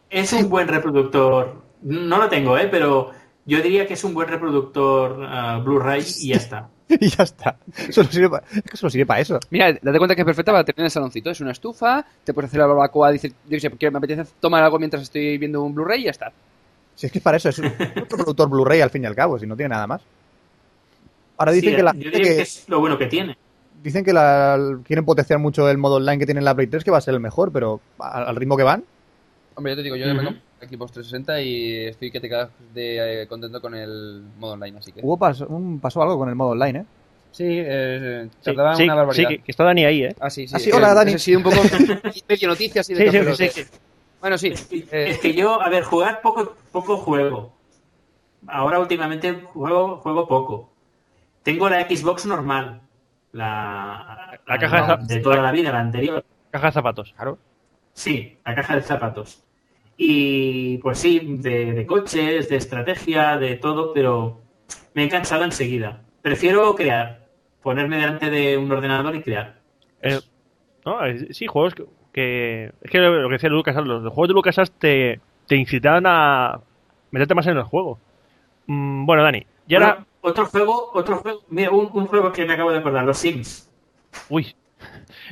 Es un buen reproductor. No lo tengo, ¿eh? Pero yo diría que es un buen reproductor ah, Blu-ray y ya está. y ya está. Solo sirve pa- Es que solo sirve para eso. Mira, date cuenta que es perfecta para tener en el saloncito. Es una estufa, te puedes hacer la barbacoa, dices, me apetece tomar algo mientras estoy viendo un Blu-ray y ya está. Si es que es para eso, es un otro productor Blu-ray al fin y al cabo, si no tiene nada más. Ahora dicen Sí, que la yo diría que, que es lo bueno que tiene. Dicen que la, quieren potenciar mucho el modo online que tiene la Play 3, que va a ser el mejor, pero al, al ritmo que van, Hombre, yo te digo, yo me compré el Xbox 360 y estoy que te quedas de, eh, contento con el modo online, así que... hubo pas- un, pasó algo con el modo online, ¿eh? Sí, eh, Sí, tardaba sí, una barbaridad. sí, que, que está Dani ahí, ¿eh? Ah, sí, sí. Ah, sí, eh, hola, Dani. ese ha sido un poco medio noticias y de Sí, sí, Café sí. Bueno, sí. eh, Es que yo, a ver, jugar poco, poco juego. Ahora últimamente juego, juego poco. Tengo la Xbox normal. La, La caja de toda la vida, la anterior. Caja de zapatos. Claro. Sí, la caja de zapatos. Y pues sí, de, de coches, de estrategia, de todo, pero me he cansado enseguida. Prefiero crear, ponerme delante de un ordenador y crear. Eh, no, eh, sí, juegos que, que- Es que lo que decía Lucas, los, los juegos de Lucas te, te incitaban a meterte más en el juego. Mm, bueno, Dani, y ahora. Bueno, otro juego, otro juego, mira, un, un juego que me acabo de acordar, los Sims. Uy,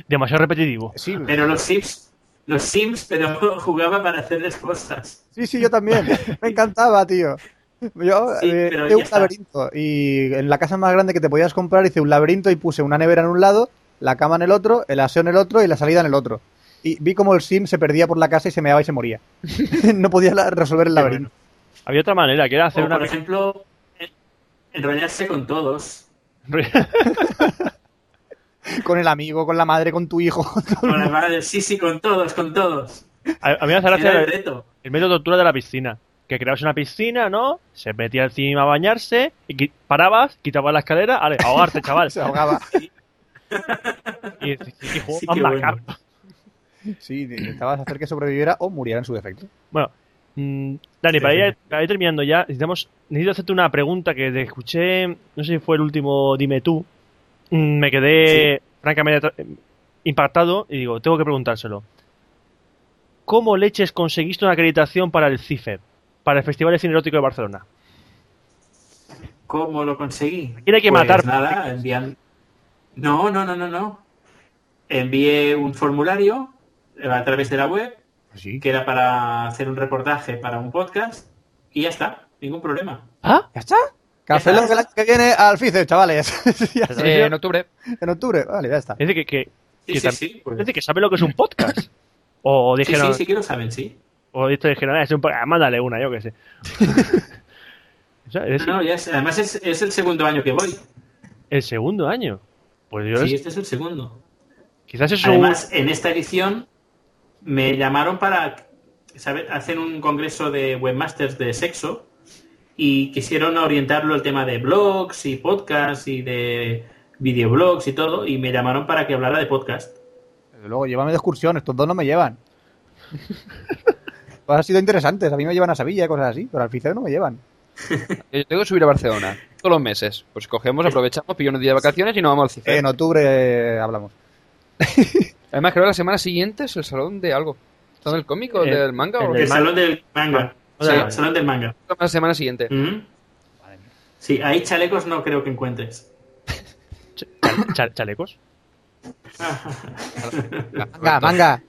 demasiado repetitivo. Sí, Pero los Sims, los Sims, pero jugaba para hacerles cosas. sí, sí, yo también. Me encantaba, tío. Yo Sí, eh, pero hice un está. laberinto y en la casa más grande que te podías comprar hice un laberinto y puse una nevera en un lado, la cama en el otro, el aseo en el otro y la salida en el otro. Y vi como el sim se perdía por la casa y se meaba y se moría. no podía resolver el laberinto. Había otra manera, que era hacer O, una. por ejemplo, enrollarse con todos. Con el amigo, con la madre, con tu hijo. con la madre, sí, sí, con todos, con todos. a, a mí me hace gracia el reto. el método de tortura de la piscina. Que creabas una piscina, ¿no? Se metía encima a bañarse y parabas, quitabas la escalera, vale, ahogarte, chaval. se ahogaba. Y, y, y juego Sí, bueno. macabro. Sí, intentabas hacer que sobreviviera o muriera en su defecto. Bueno, mm, Dani, Sí, para, ir, para ir terminando ya, necesitamos, necesito hacerte una pregunta que te escuché, no sé si fue el último Dime tú, Mm, me quedé francamente impactado y digo, tengo que preguntárselo. ¿Cómo leches conseguiste una acreditación para el CIFEB, para el Festival de Cine Erótico de Barcelona? ¿Cómo lo conseguí? Tiene que Pues matar. nada, enviando. No, no, no, no, no. Envié un formulario eh, a través de la web Sí. que era para hacer un reportaje para un podcast y ya está, ningún problema. ¿Ah? ¿Ya está? Café que viene al FICE, chavales. Ya está. eh, en octubre. en octubre, vale, ya está. Es decir, que, que, Sí, que sí, tam- sí, pues- es decir, que sabe lo que es un podcast. O dijeron, sí, sí que lo saben, sí. o esto dijeron, "Ah, es un podcast, mándale una, yo qué sé. O sea, es No, ya es- además es, es el segundo año que voy. el segundo año. Pues yo Sí, este es el segundo. quizás es un... Además, en esta edición me llamaron para ¿sabe? hacer un congreso de webmasters de sexo y quisieron orientarlo al tema de blogs y podcasts y de videoblogs y todo y me llamaron para que hablara de podcast. Desde luego, llévame de excursión, estos dos no me llevan. pues han sido interesantes, a mí me llevan a Sevilla y cosas así, pero al FICE no me llevan. Yo tengo que subir a Barcelona todos los meses. Pues cogemos, aprovechamos, pillo unos días de vacaciones y nos vamos al CIFE. En octubre eh, hablamos. Además, creo que la semana siguiente es el salón de algo. ¿Salón del cómic o El- del manga? el o El salón del manga. Sí, vale. el salón del manga. la semana siguiente. Ujú. Sí, ahí chalecos no creo que encuentres. Cha- cha- chalecos. Manga, manga.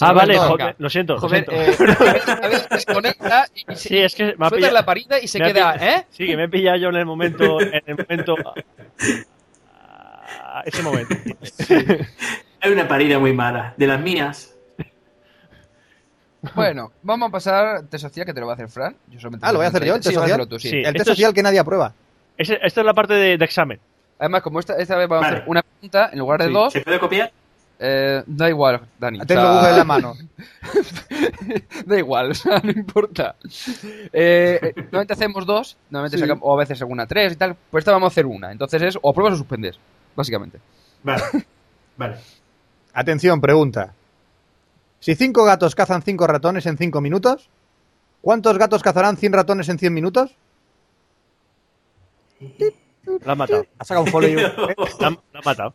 Ah, vale, joder, lo siento, lo Joder, siento. eh, a veces desconecta y, se- Sí, es que me ha pillado. la parida y se queda, pillado- ¿eh? Sí, que me he pillado yo en el momento. En el momento. ah, ese momento. Hay una parida muy mala. De las mías. Bueno, vamos a pasar test social que te lo va a hacer Fran. Yo solamente Ah, ¿lo voy a hacer yo, el Sí, test social? tú, sí. Sí. El test es- social que nadie aprueba. Ese- esta es la parte de, de examen. Además, como esta, esta vez vamos a hacer una pregunta en lugar de Sí. dos, ¿Se puede copiar? eh, da igual, Dani. o Tengo sea, Google en la mano. Da igual, o sea, no importa. Eh, eh, normalmente hacemos dos, normalmente Sí. sacamos, o a veces alguna tres y tal. Pues esta vamos a hacer una. Entonces es o apruebas o suspendes, básicamente. Vale. Vale. Atención, pregunta. Si cinco gatos cazan cinco ratones en cinco minutos, ¿cuántos gatos cazarán 100 ratones en 100 minutos? La has matado. Ha sacado un folio. ¿eh? La, la has matado.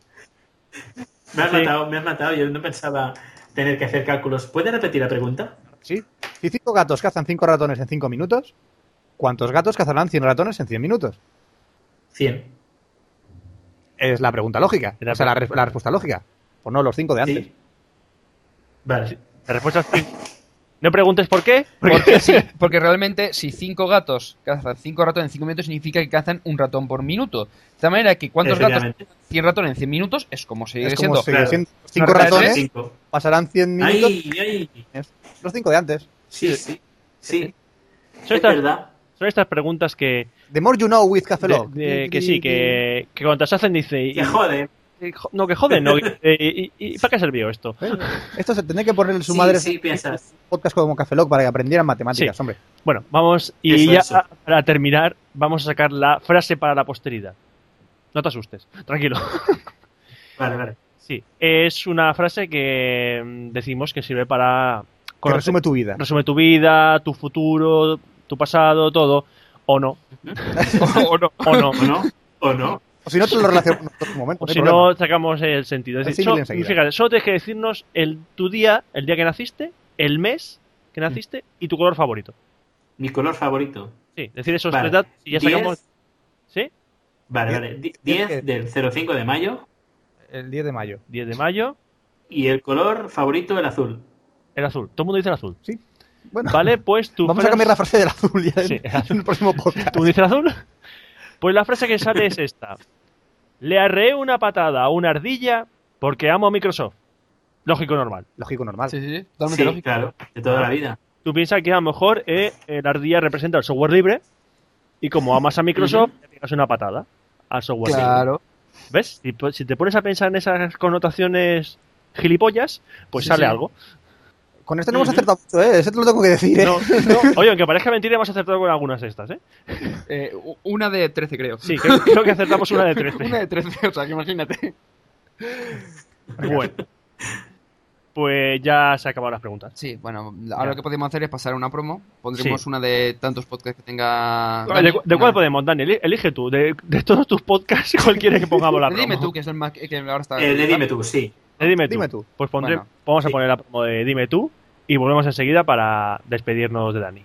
Me has Sí. matado, me has matado. Yo no pensaba tener que hacer cálculos. ¿Puedes repetir la pregunta? Sí. Si cinco gatos cazan cinco ratones en cinco minutos, ¿cuántos gatos cazarán 100 ratones en 100 minutos? 100. Es la pregunta lógica. O sea, la respuesta lógica. O no, los cinco de antes. Sí. Vale. La respuesta es sí. No preguntes por qué. Porque, sí, porque realmente si cinco gatos cazan cinco ratones en cinco minutos significa que cazan un ratón por minuto. De tal manera que cuántos gatos Efectivamente. cazan 100 ratones en 100 minutos es como sigue Es como siendo. sigue claro. siendo. Cinco ratones Cinco. pasarán 100 minutos. ¡Ay, ay! Los cinco de antes. Sí, sí. Sí. Son Es estas, verdad. son estas preguntas que, The more you know with Café de- Lock. de- que sí, que, que cuando las hacen dice... y- Que jode. y- jo- no, que joden, no. eh, y, y- ¿y para qué sirvió esto? ¿Eh? Esto se tendría que ponerle su Sí, madre sí, piensas. podcast como Café Lock para que aprendieran matemáticas, Sí. hombre. Bueno, vamos, y Eso, ya eso. para terminar, vamos a sacar la frase para la posteridad. No te asustes, tranquilo. Vale, vale. Sí, es una frase que mm, decimos que sirve para Que resume tu vida. resume tu vida, tu futuro, tu pasado, todo, o no, o no. o no. ¿O no? ¿O no? O si no, te lo relacionamos en otro momento. O no si problema. no, sacamos el sentido. Es El decir, fíjate, solo tienes que decirnos el, tu día, el día que naciste, el mes que naciste y tu color favorito. Mi color favorito. Sí, decir esos Vale. tres datos y ya Diez. sacamos. ¿Sí? Vale, Diez- vale. Di- diez 10 que- del 05 de mayo. El 10 de mayo. 10 de mayo, Y el color favorito, el azul. el azul. Todo el mundo dice el azul. Bueno, Vale, pues tu vamos a cambiar la frase del azul ya en, Sí, en el próximo podcast. ¿Tú dices el azul? Pues la frase que sale es esta. Le arreé una patada a una ardilla porque amo a Microsoft. Lógico normal. Lógico, normal. Sí, sí, sí, totalmente Sí, lógico. claro. De toda la vida. Tú piensas que a lo mejor eh, eh, la ardilla representa el software libre y como amas a Microsoft, le pegas una patada al software libre. Claro. ¿Ves? Si, te pones a pensar en esas connotaciones gilipollas, pues Sí, sale sí. algo. Con este no hemos acertado mucho, ¿eh? Ese te lo tengo que decir, ¿eh? No, no. Oye, aunque parezca mentira, hemos acertado con algunas de estas, ¿eh? Eh, una de 13, creo. Sí, creo, creo que acertamos una de 13. Una de 13, o sea, que imagínate. Bueno. Pues ya se acabaron las preguntas. Sí, bueno, ahora Ya. lo que podemos hacer es pasar una promo. Pondremos Sí. una de tantos podcasts que tenga. ¿De, Dani, de cuál podemos, Dani? Eli- Elige tú. De, de todos tus podcasts, ¿cuál quieres que pongamos la promo? Dime tú, que es el más que ahora está. El de dime tú, sí. De dime tú. Dime tú. Pues pondré, Bueno, vamos a poner la promo de Dime tú y volvemos enseguida para despedirnos de Dani.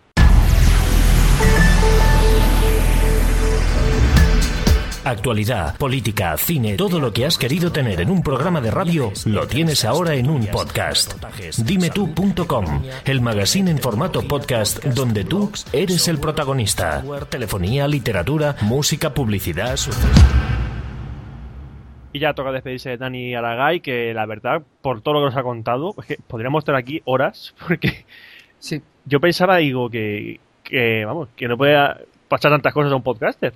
Actualidad, política, cine, todo lo que has querido tener en un programa de radio lo tienes ahora en un podcast. Dimetú.com, el magazine en formato podcast donde tú eres el protagonista. Telefonía, literatura, música, publicidad. Y ya toca despedirse de Dani Aragay, que la verdad, por todo lo que nos ha contado, es que podríamos estar aquí horas, porque Sí. yo pensaba, digo, que, que vamos, que no puede pasar tantas cosas a un podcaster.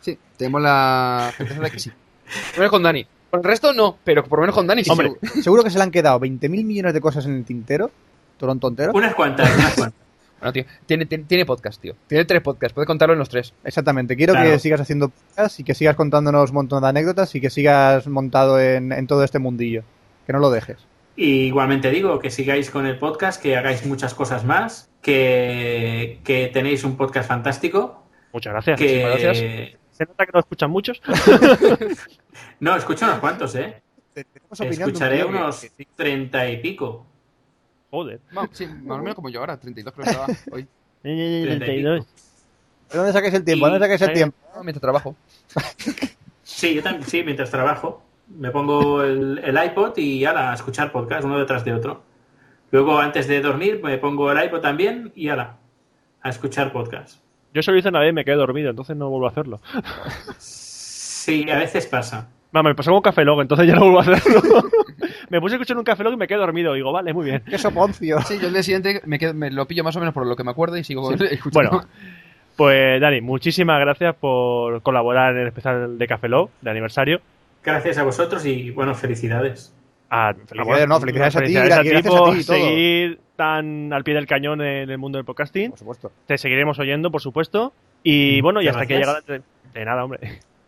Sí, tenemos la certeza de que sí. Por lo menos con Dani. Con el resto no, pero por lo menos con Dani sí. Hombre. seguro. Seguro que se le han quedado 20.000 millones de cosas en el tintero. Toronto entero. Unas cuantas, unas cuantas. Bueno, tío, tiene, tiene, tiene podcast, tío. Tiene tres podcasts, puede contarlo en los tres. Exactamente. Quiero Claro. que sigas haciendo podcast y que sigas contándonos un montón de anécdotas y que sigas montado en, en todo este mundillo. Que no lo dejes. Y igualmente digo que sigáis con el podcast, que hagáis muchas cosas más, que, que tenéis un podcast fantástico, Muchas gracias. que Muchísimas gracias. Se nota que no escuchan muchos. no, escucho unos cuantos, ¿eh? Escucharé unos treinta y pico. Joder. No, sí, más o menos como yo ahora, 32 creo que estaba hoy. Eh, Treinta y 32. ¿De dónde saques el tiempo? ¿De dónde saques el tiempo? Mientras trabajo. Sí, yo también, sí, mientras trabajo. Me pongo el, el iPod y ala, a escuchar podcast uno detrás de otro. Luego, antes de dormir, me pongo el iPod también y ala, a escuchar podcast. Yo eso lo hice una vez y me quedé dormido, entonces no vuelvo a hacerlo. Sí, a veces pasa. Vamos, me pasó con un café log, entonces ya no vuelvo a hacerlo. me puse a escuchar un café log y me quedé dormido. Digo, vale, muy bien. Qué soponcio. Sí, yo el día siguiente me, quedo- me lo pillo más o menos por lo que me acuerdo y sigo escuchando. Bueno, pues Dani, muchísimas gracias por colaborar en el especial de Café Lock de aniversario. Gracias a vosotros y bueno, felicidades. Ah, Felicidades, no, felicidades a ti, felicidades gracias a ti y todo. seguir tan al pie del cañón en el mundo del podcasting. Por supuesto. Te seguiremos oyendo, por supuesto. Y bueno, y hasta que gracias. entre- De nada, hombre.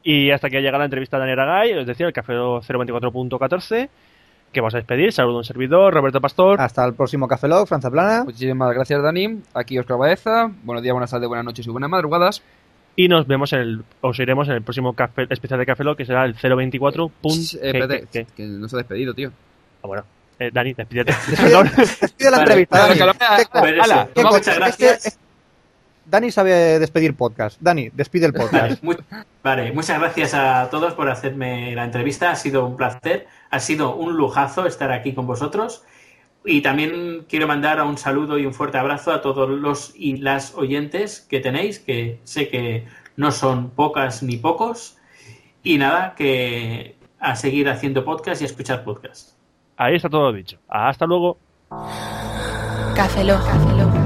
Y hasta que llega la entrevista de Dani Aragay, es decir, el Café Lock 024.14, que vamos a despedir. Saludo a un servidor, Roberto Pastor. Hasta el próximo Café Log, Franza Plana. Muchísimas gracias, Dani. Aquí Oscar Baeza. Buenos días, buenas tardes, buenas noches y buenas madrugadas. Y nos vemos en el, os iremos en el próximo café, especial de Café Lock, que será el 024. Eh, espérate, ¿Qué- qué- que no se ha despedido, tío. Ah, bueno. Eh, Dani, despídete. Perdón. Despide la entrevista, vale, Dani. que lo vea. ¿Qué co- Pues eso, ala, ¿qué muchas gracias. Dani sabe despedir podcast. Dani, despide el Vale, podcast. mu- vale, muchas gracias a todos por hacerme la entrevista. Ha sido un placer, ha sido un lujazo estar aquí con vosotros. Y también quiero mandar un saludo y un fuerte abrazo a todos los y las oyentes que tenéis, que sé que no son pocas ni pocos. Y nada, que a seguir haciendo podcast y a escuchar podcast. Ahí está todo dicho. Hasta luego. Café Lock. Cafeína en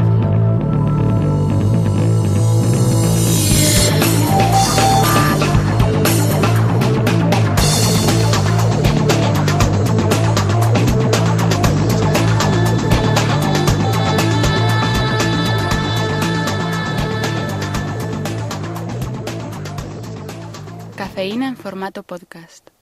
formato podcast.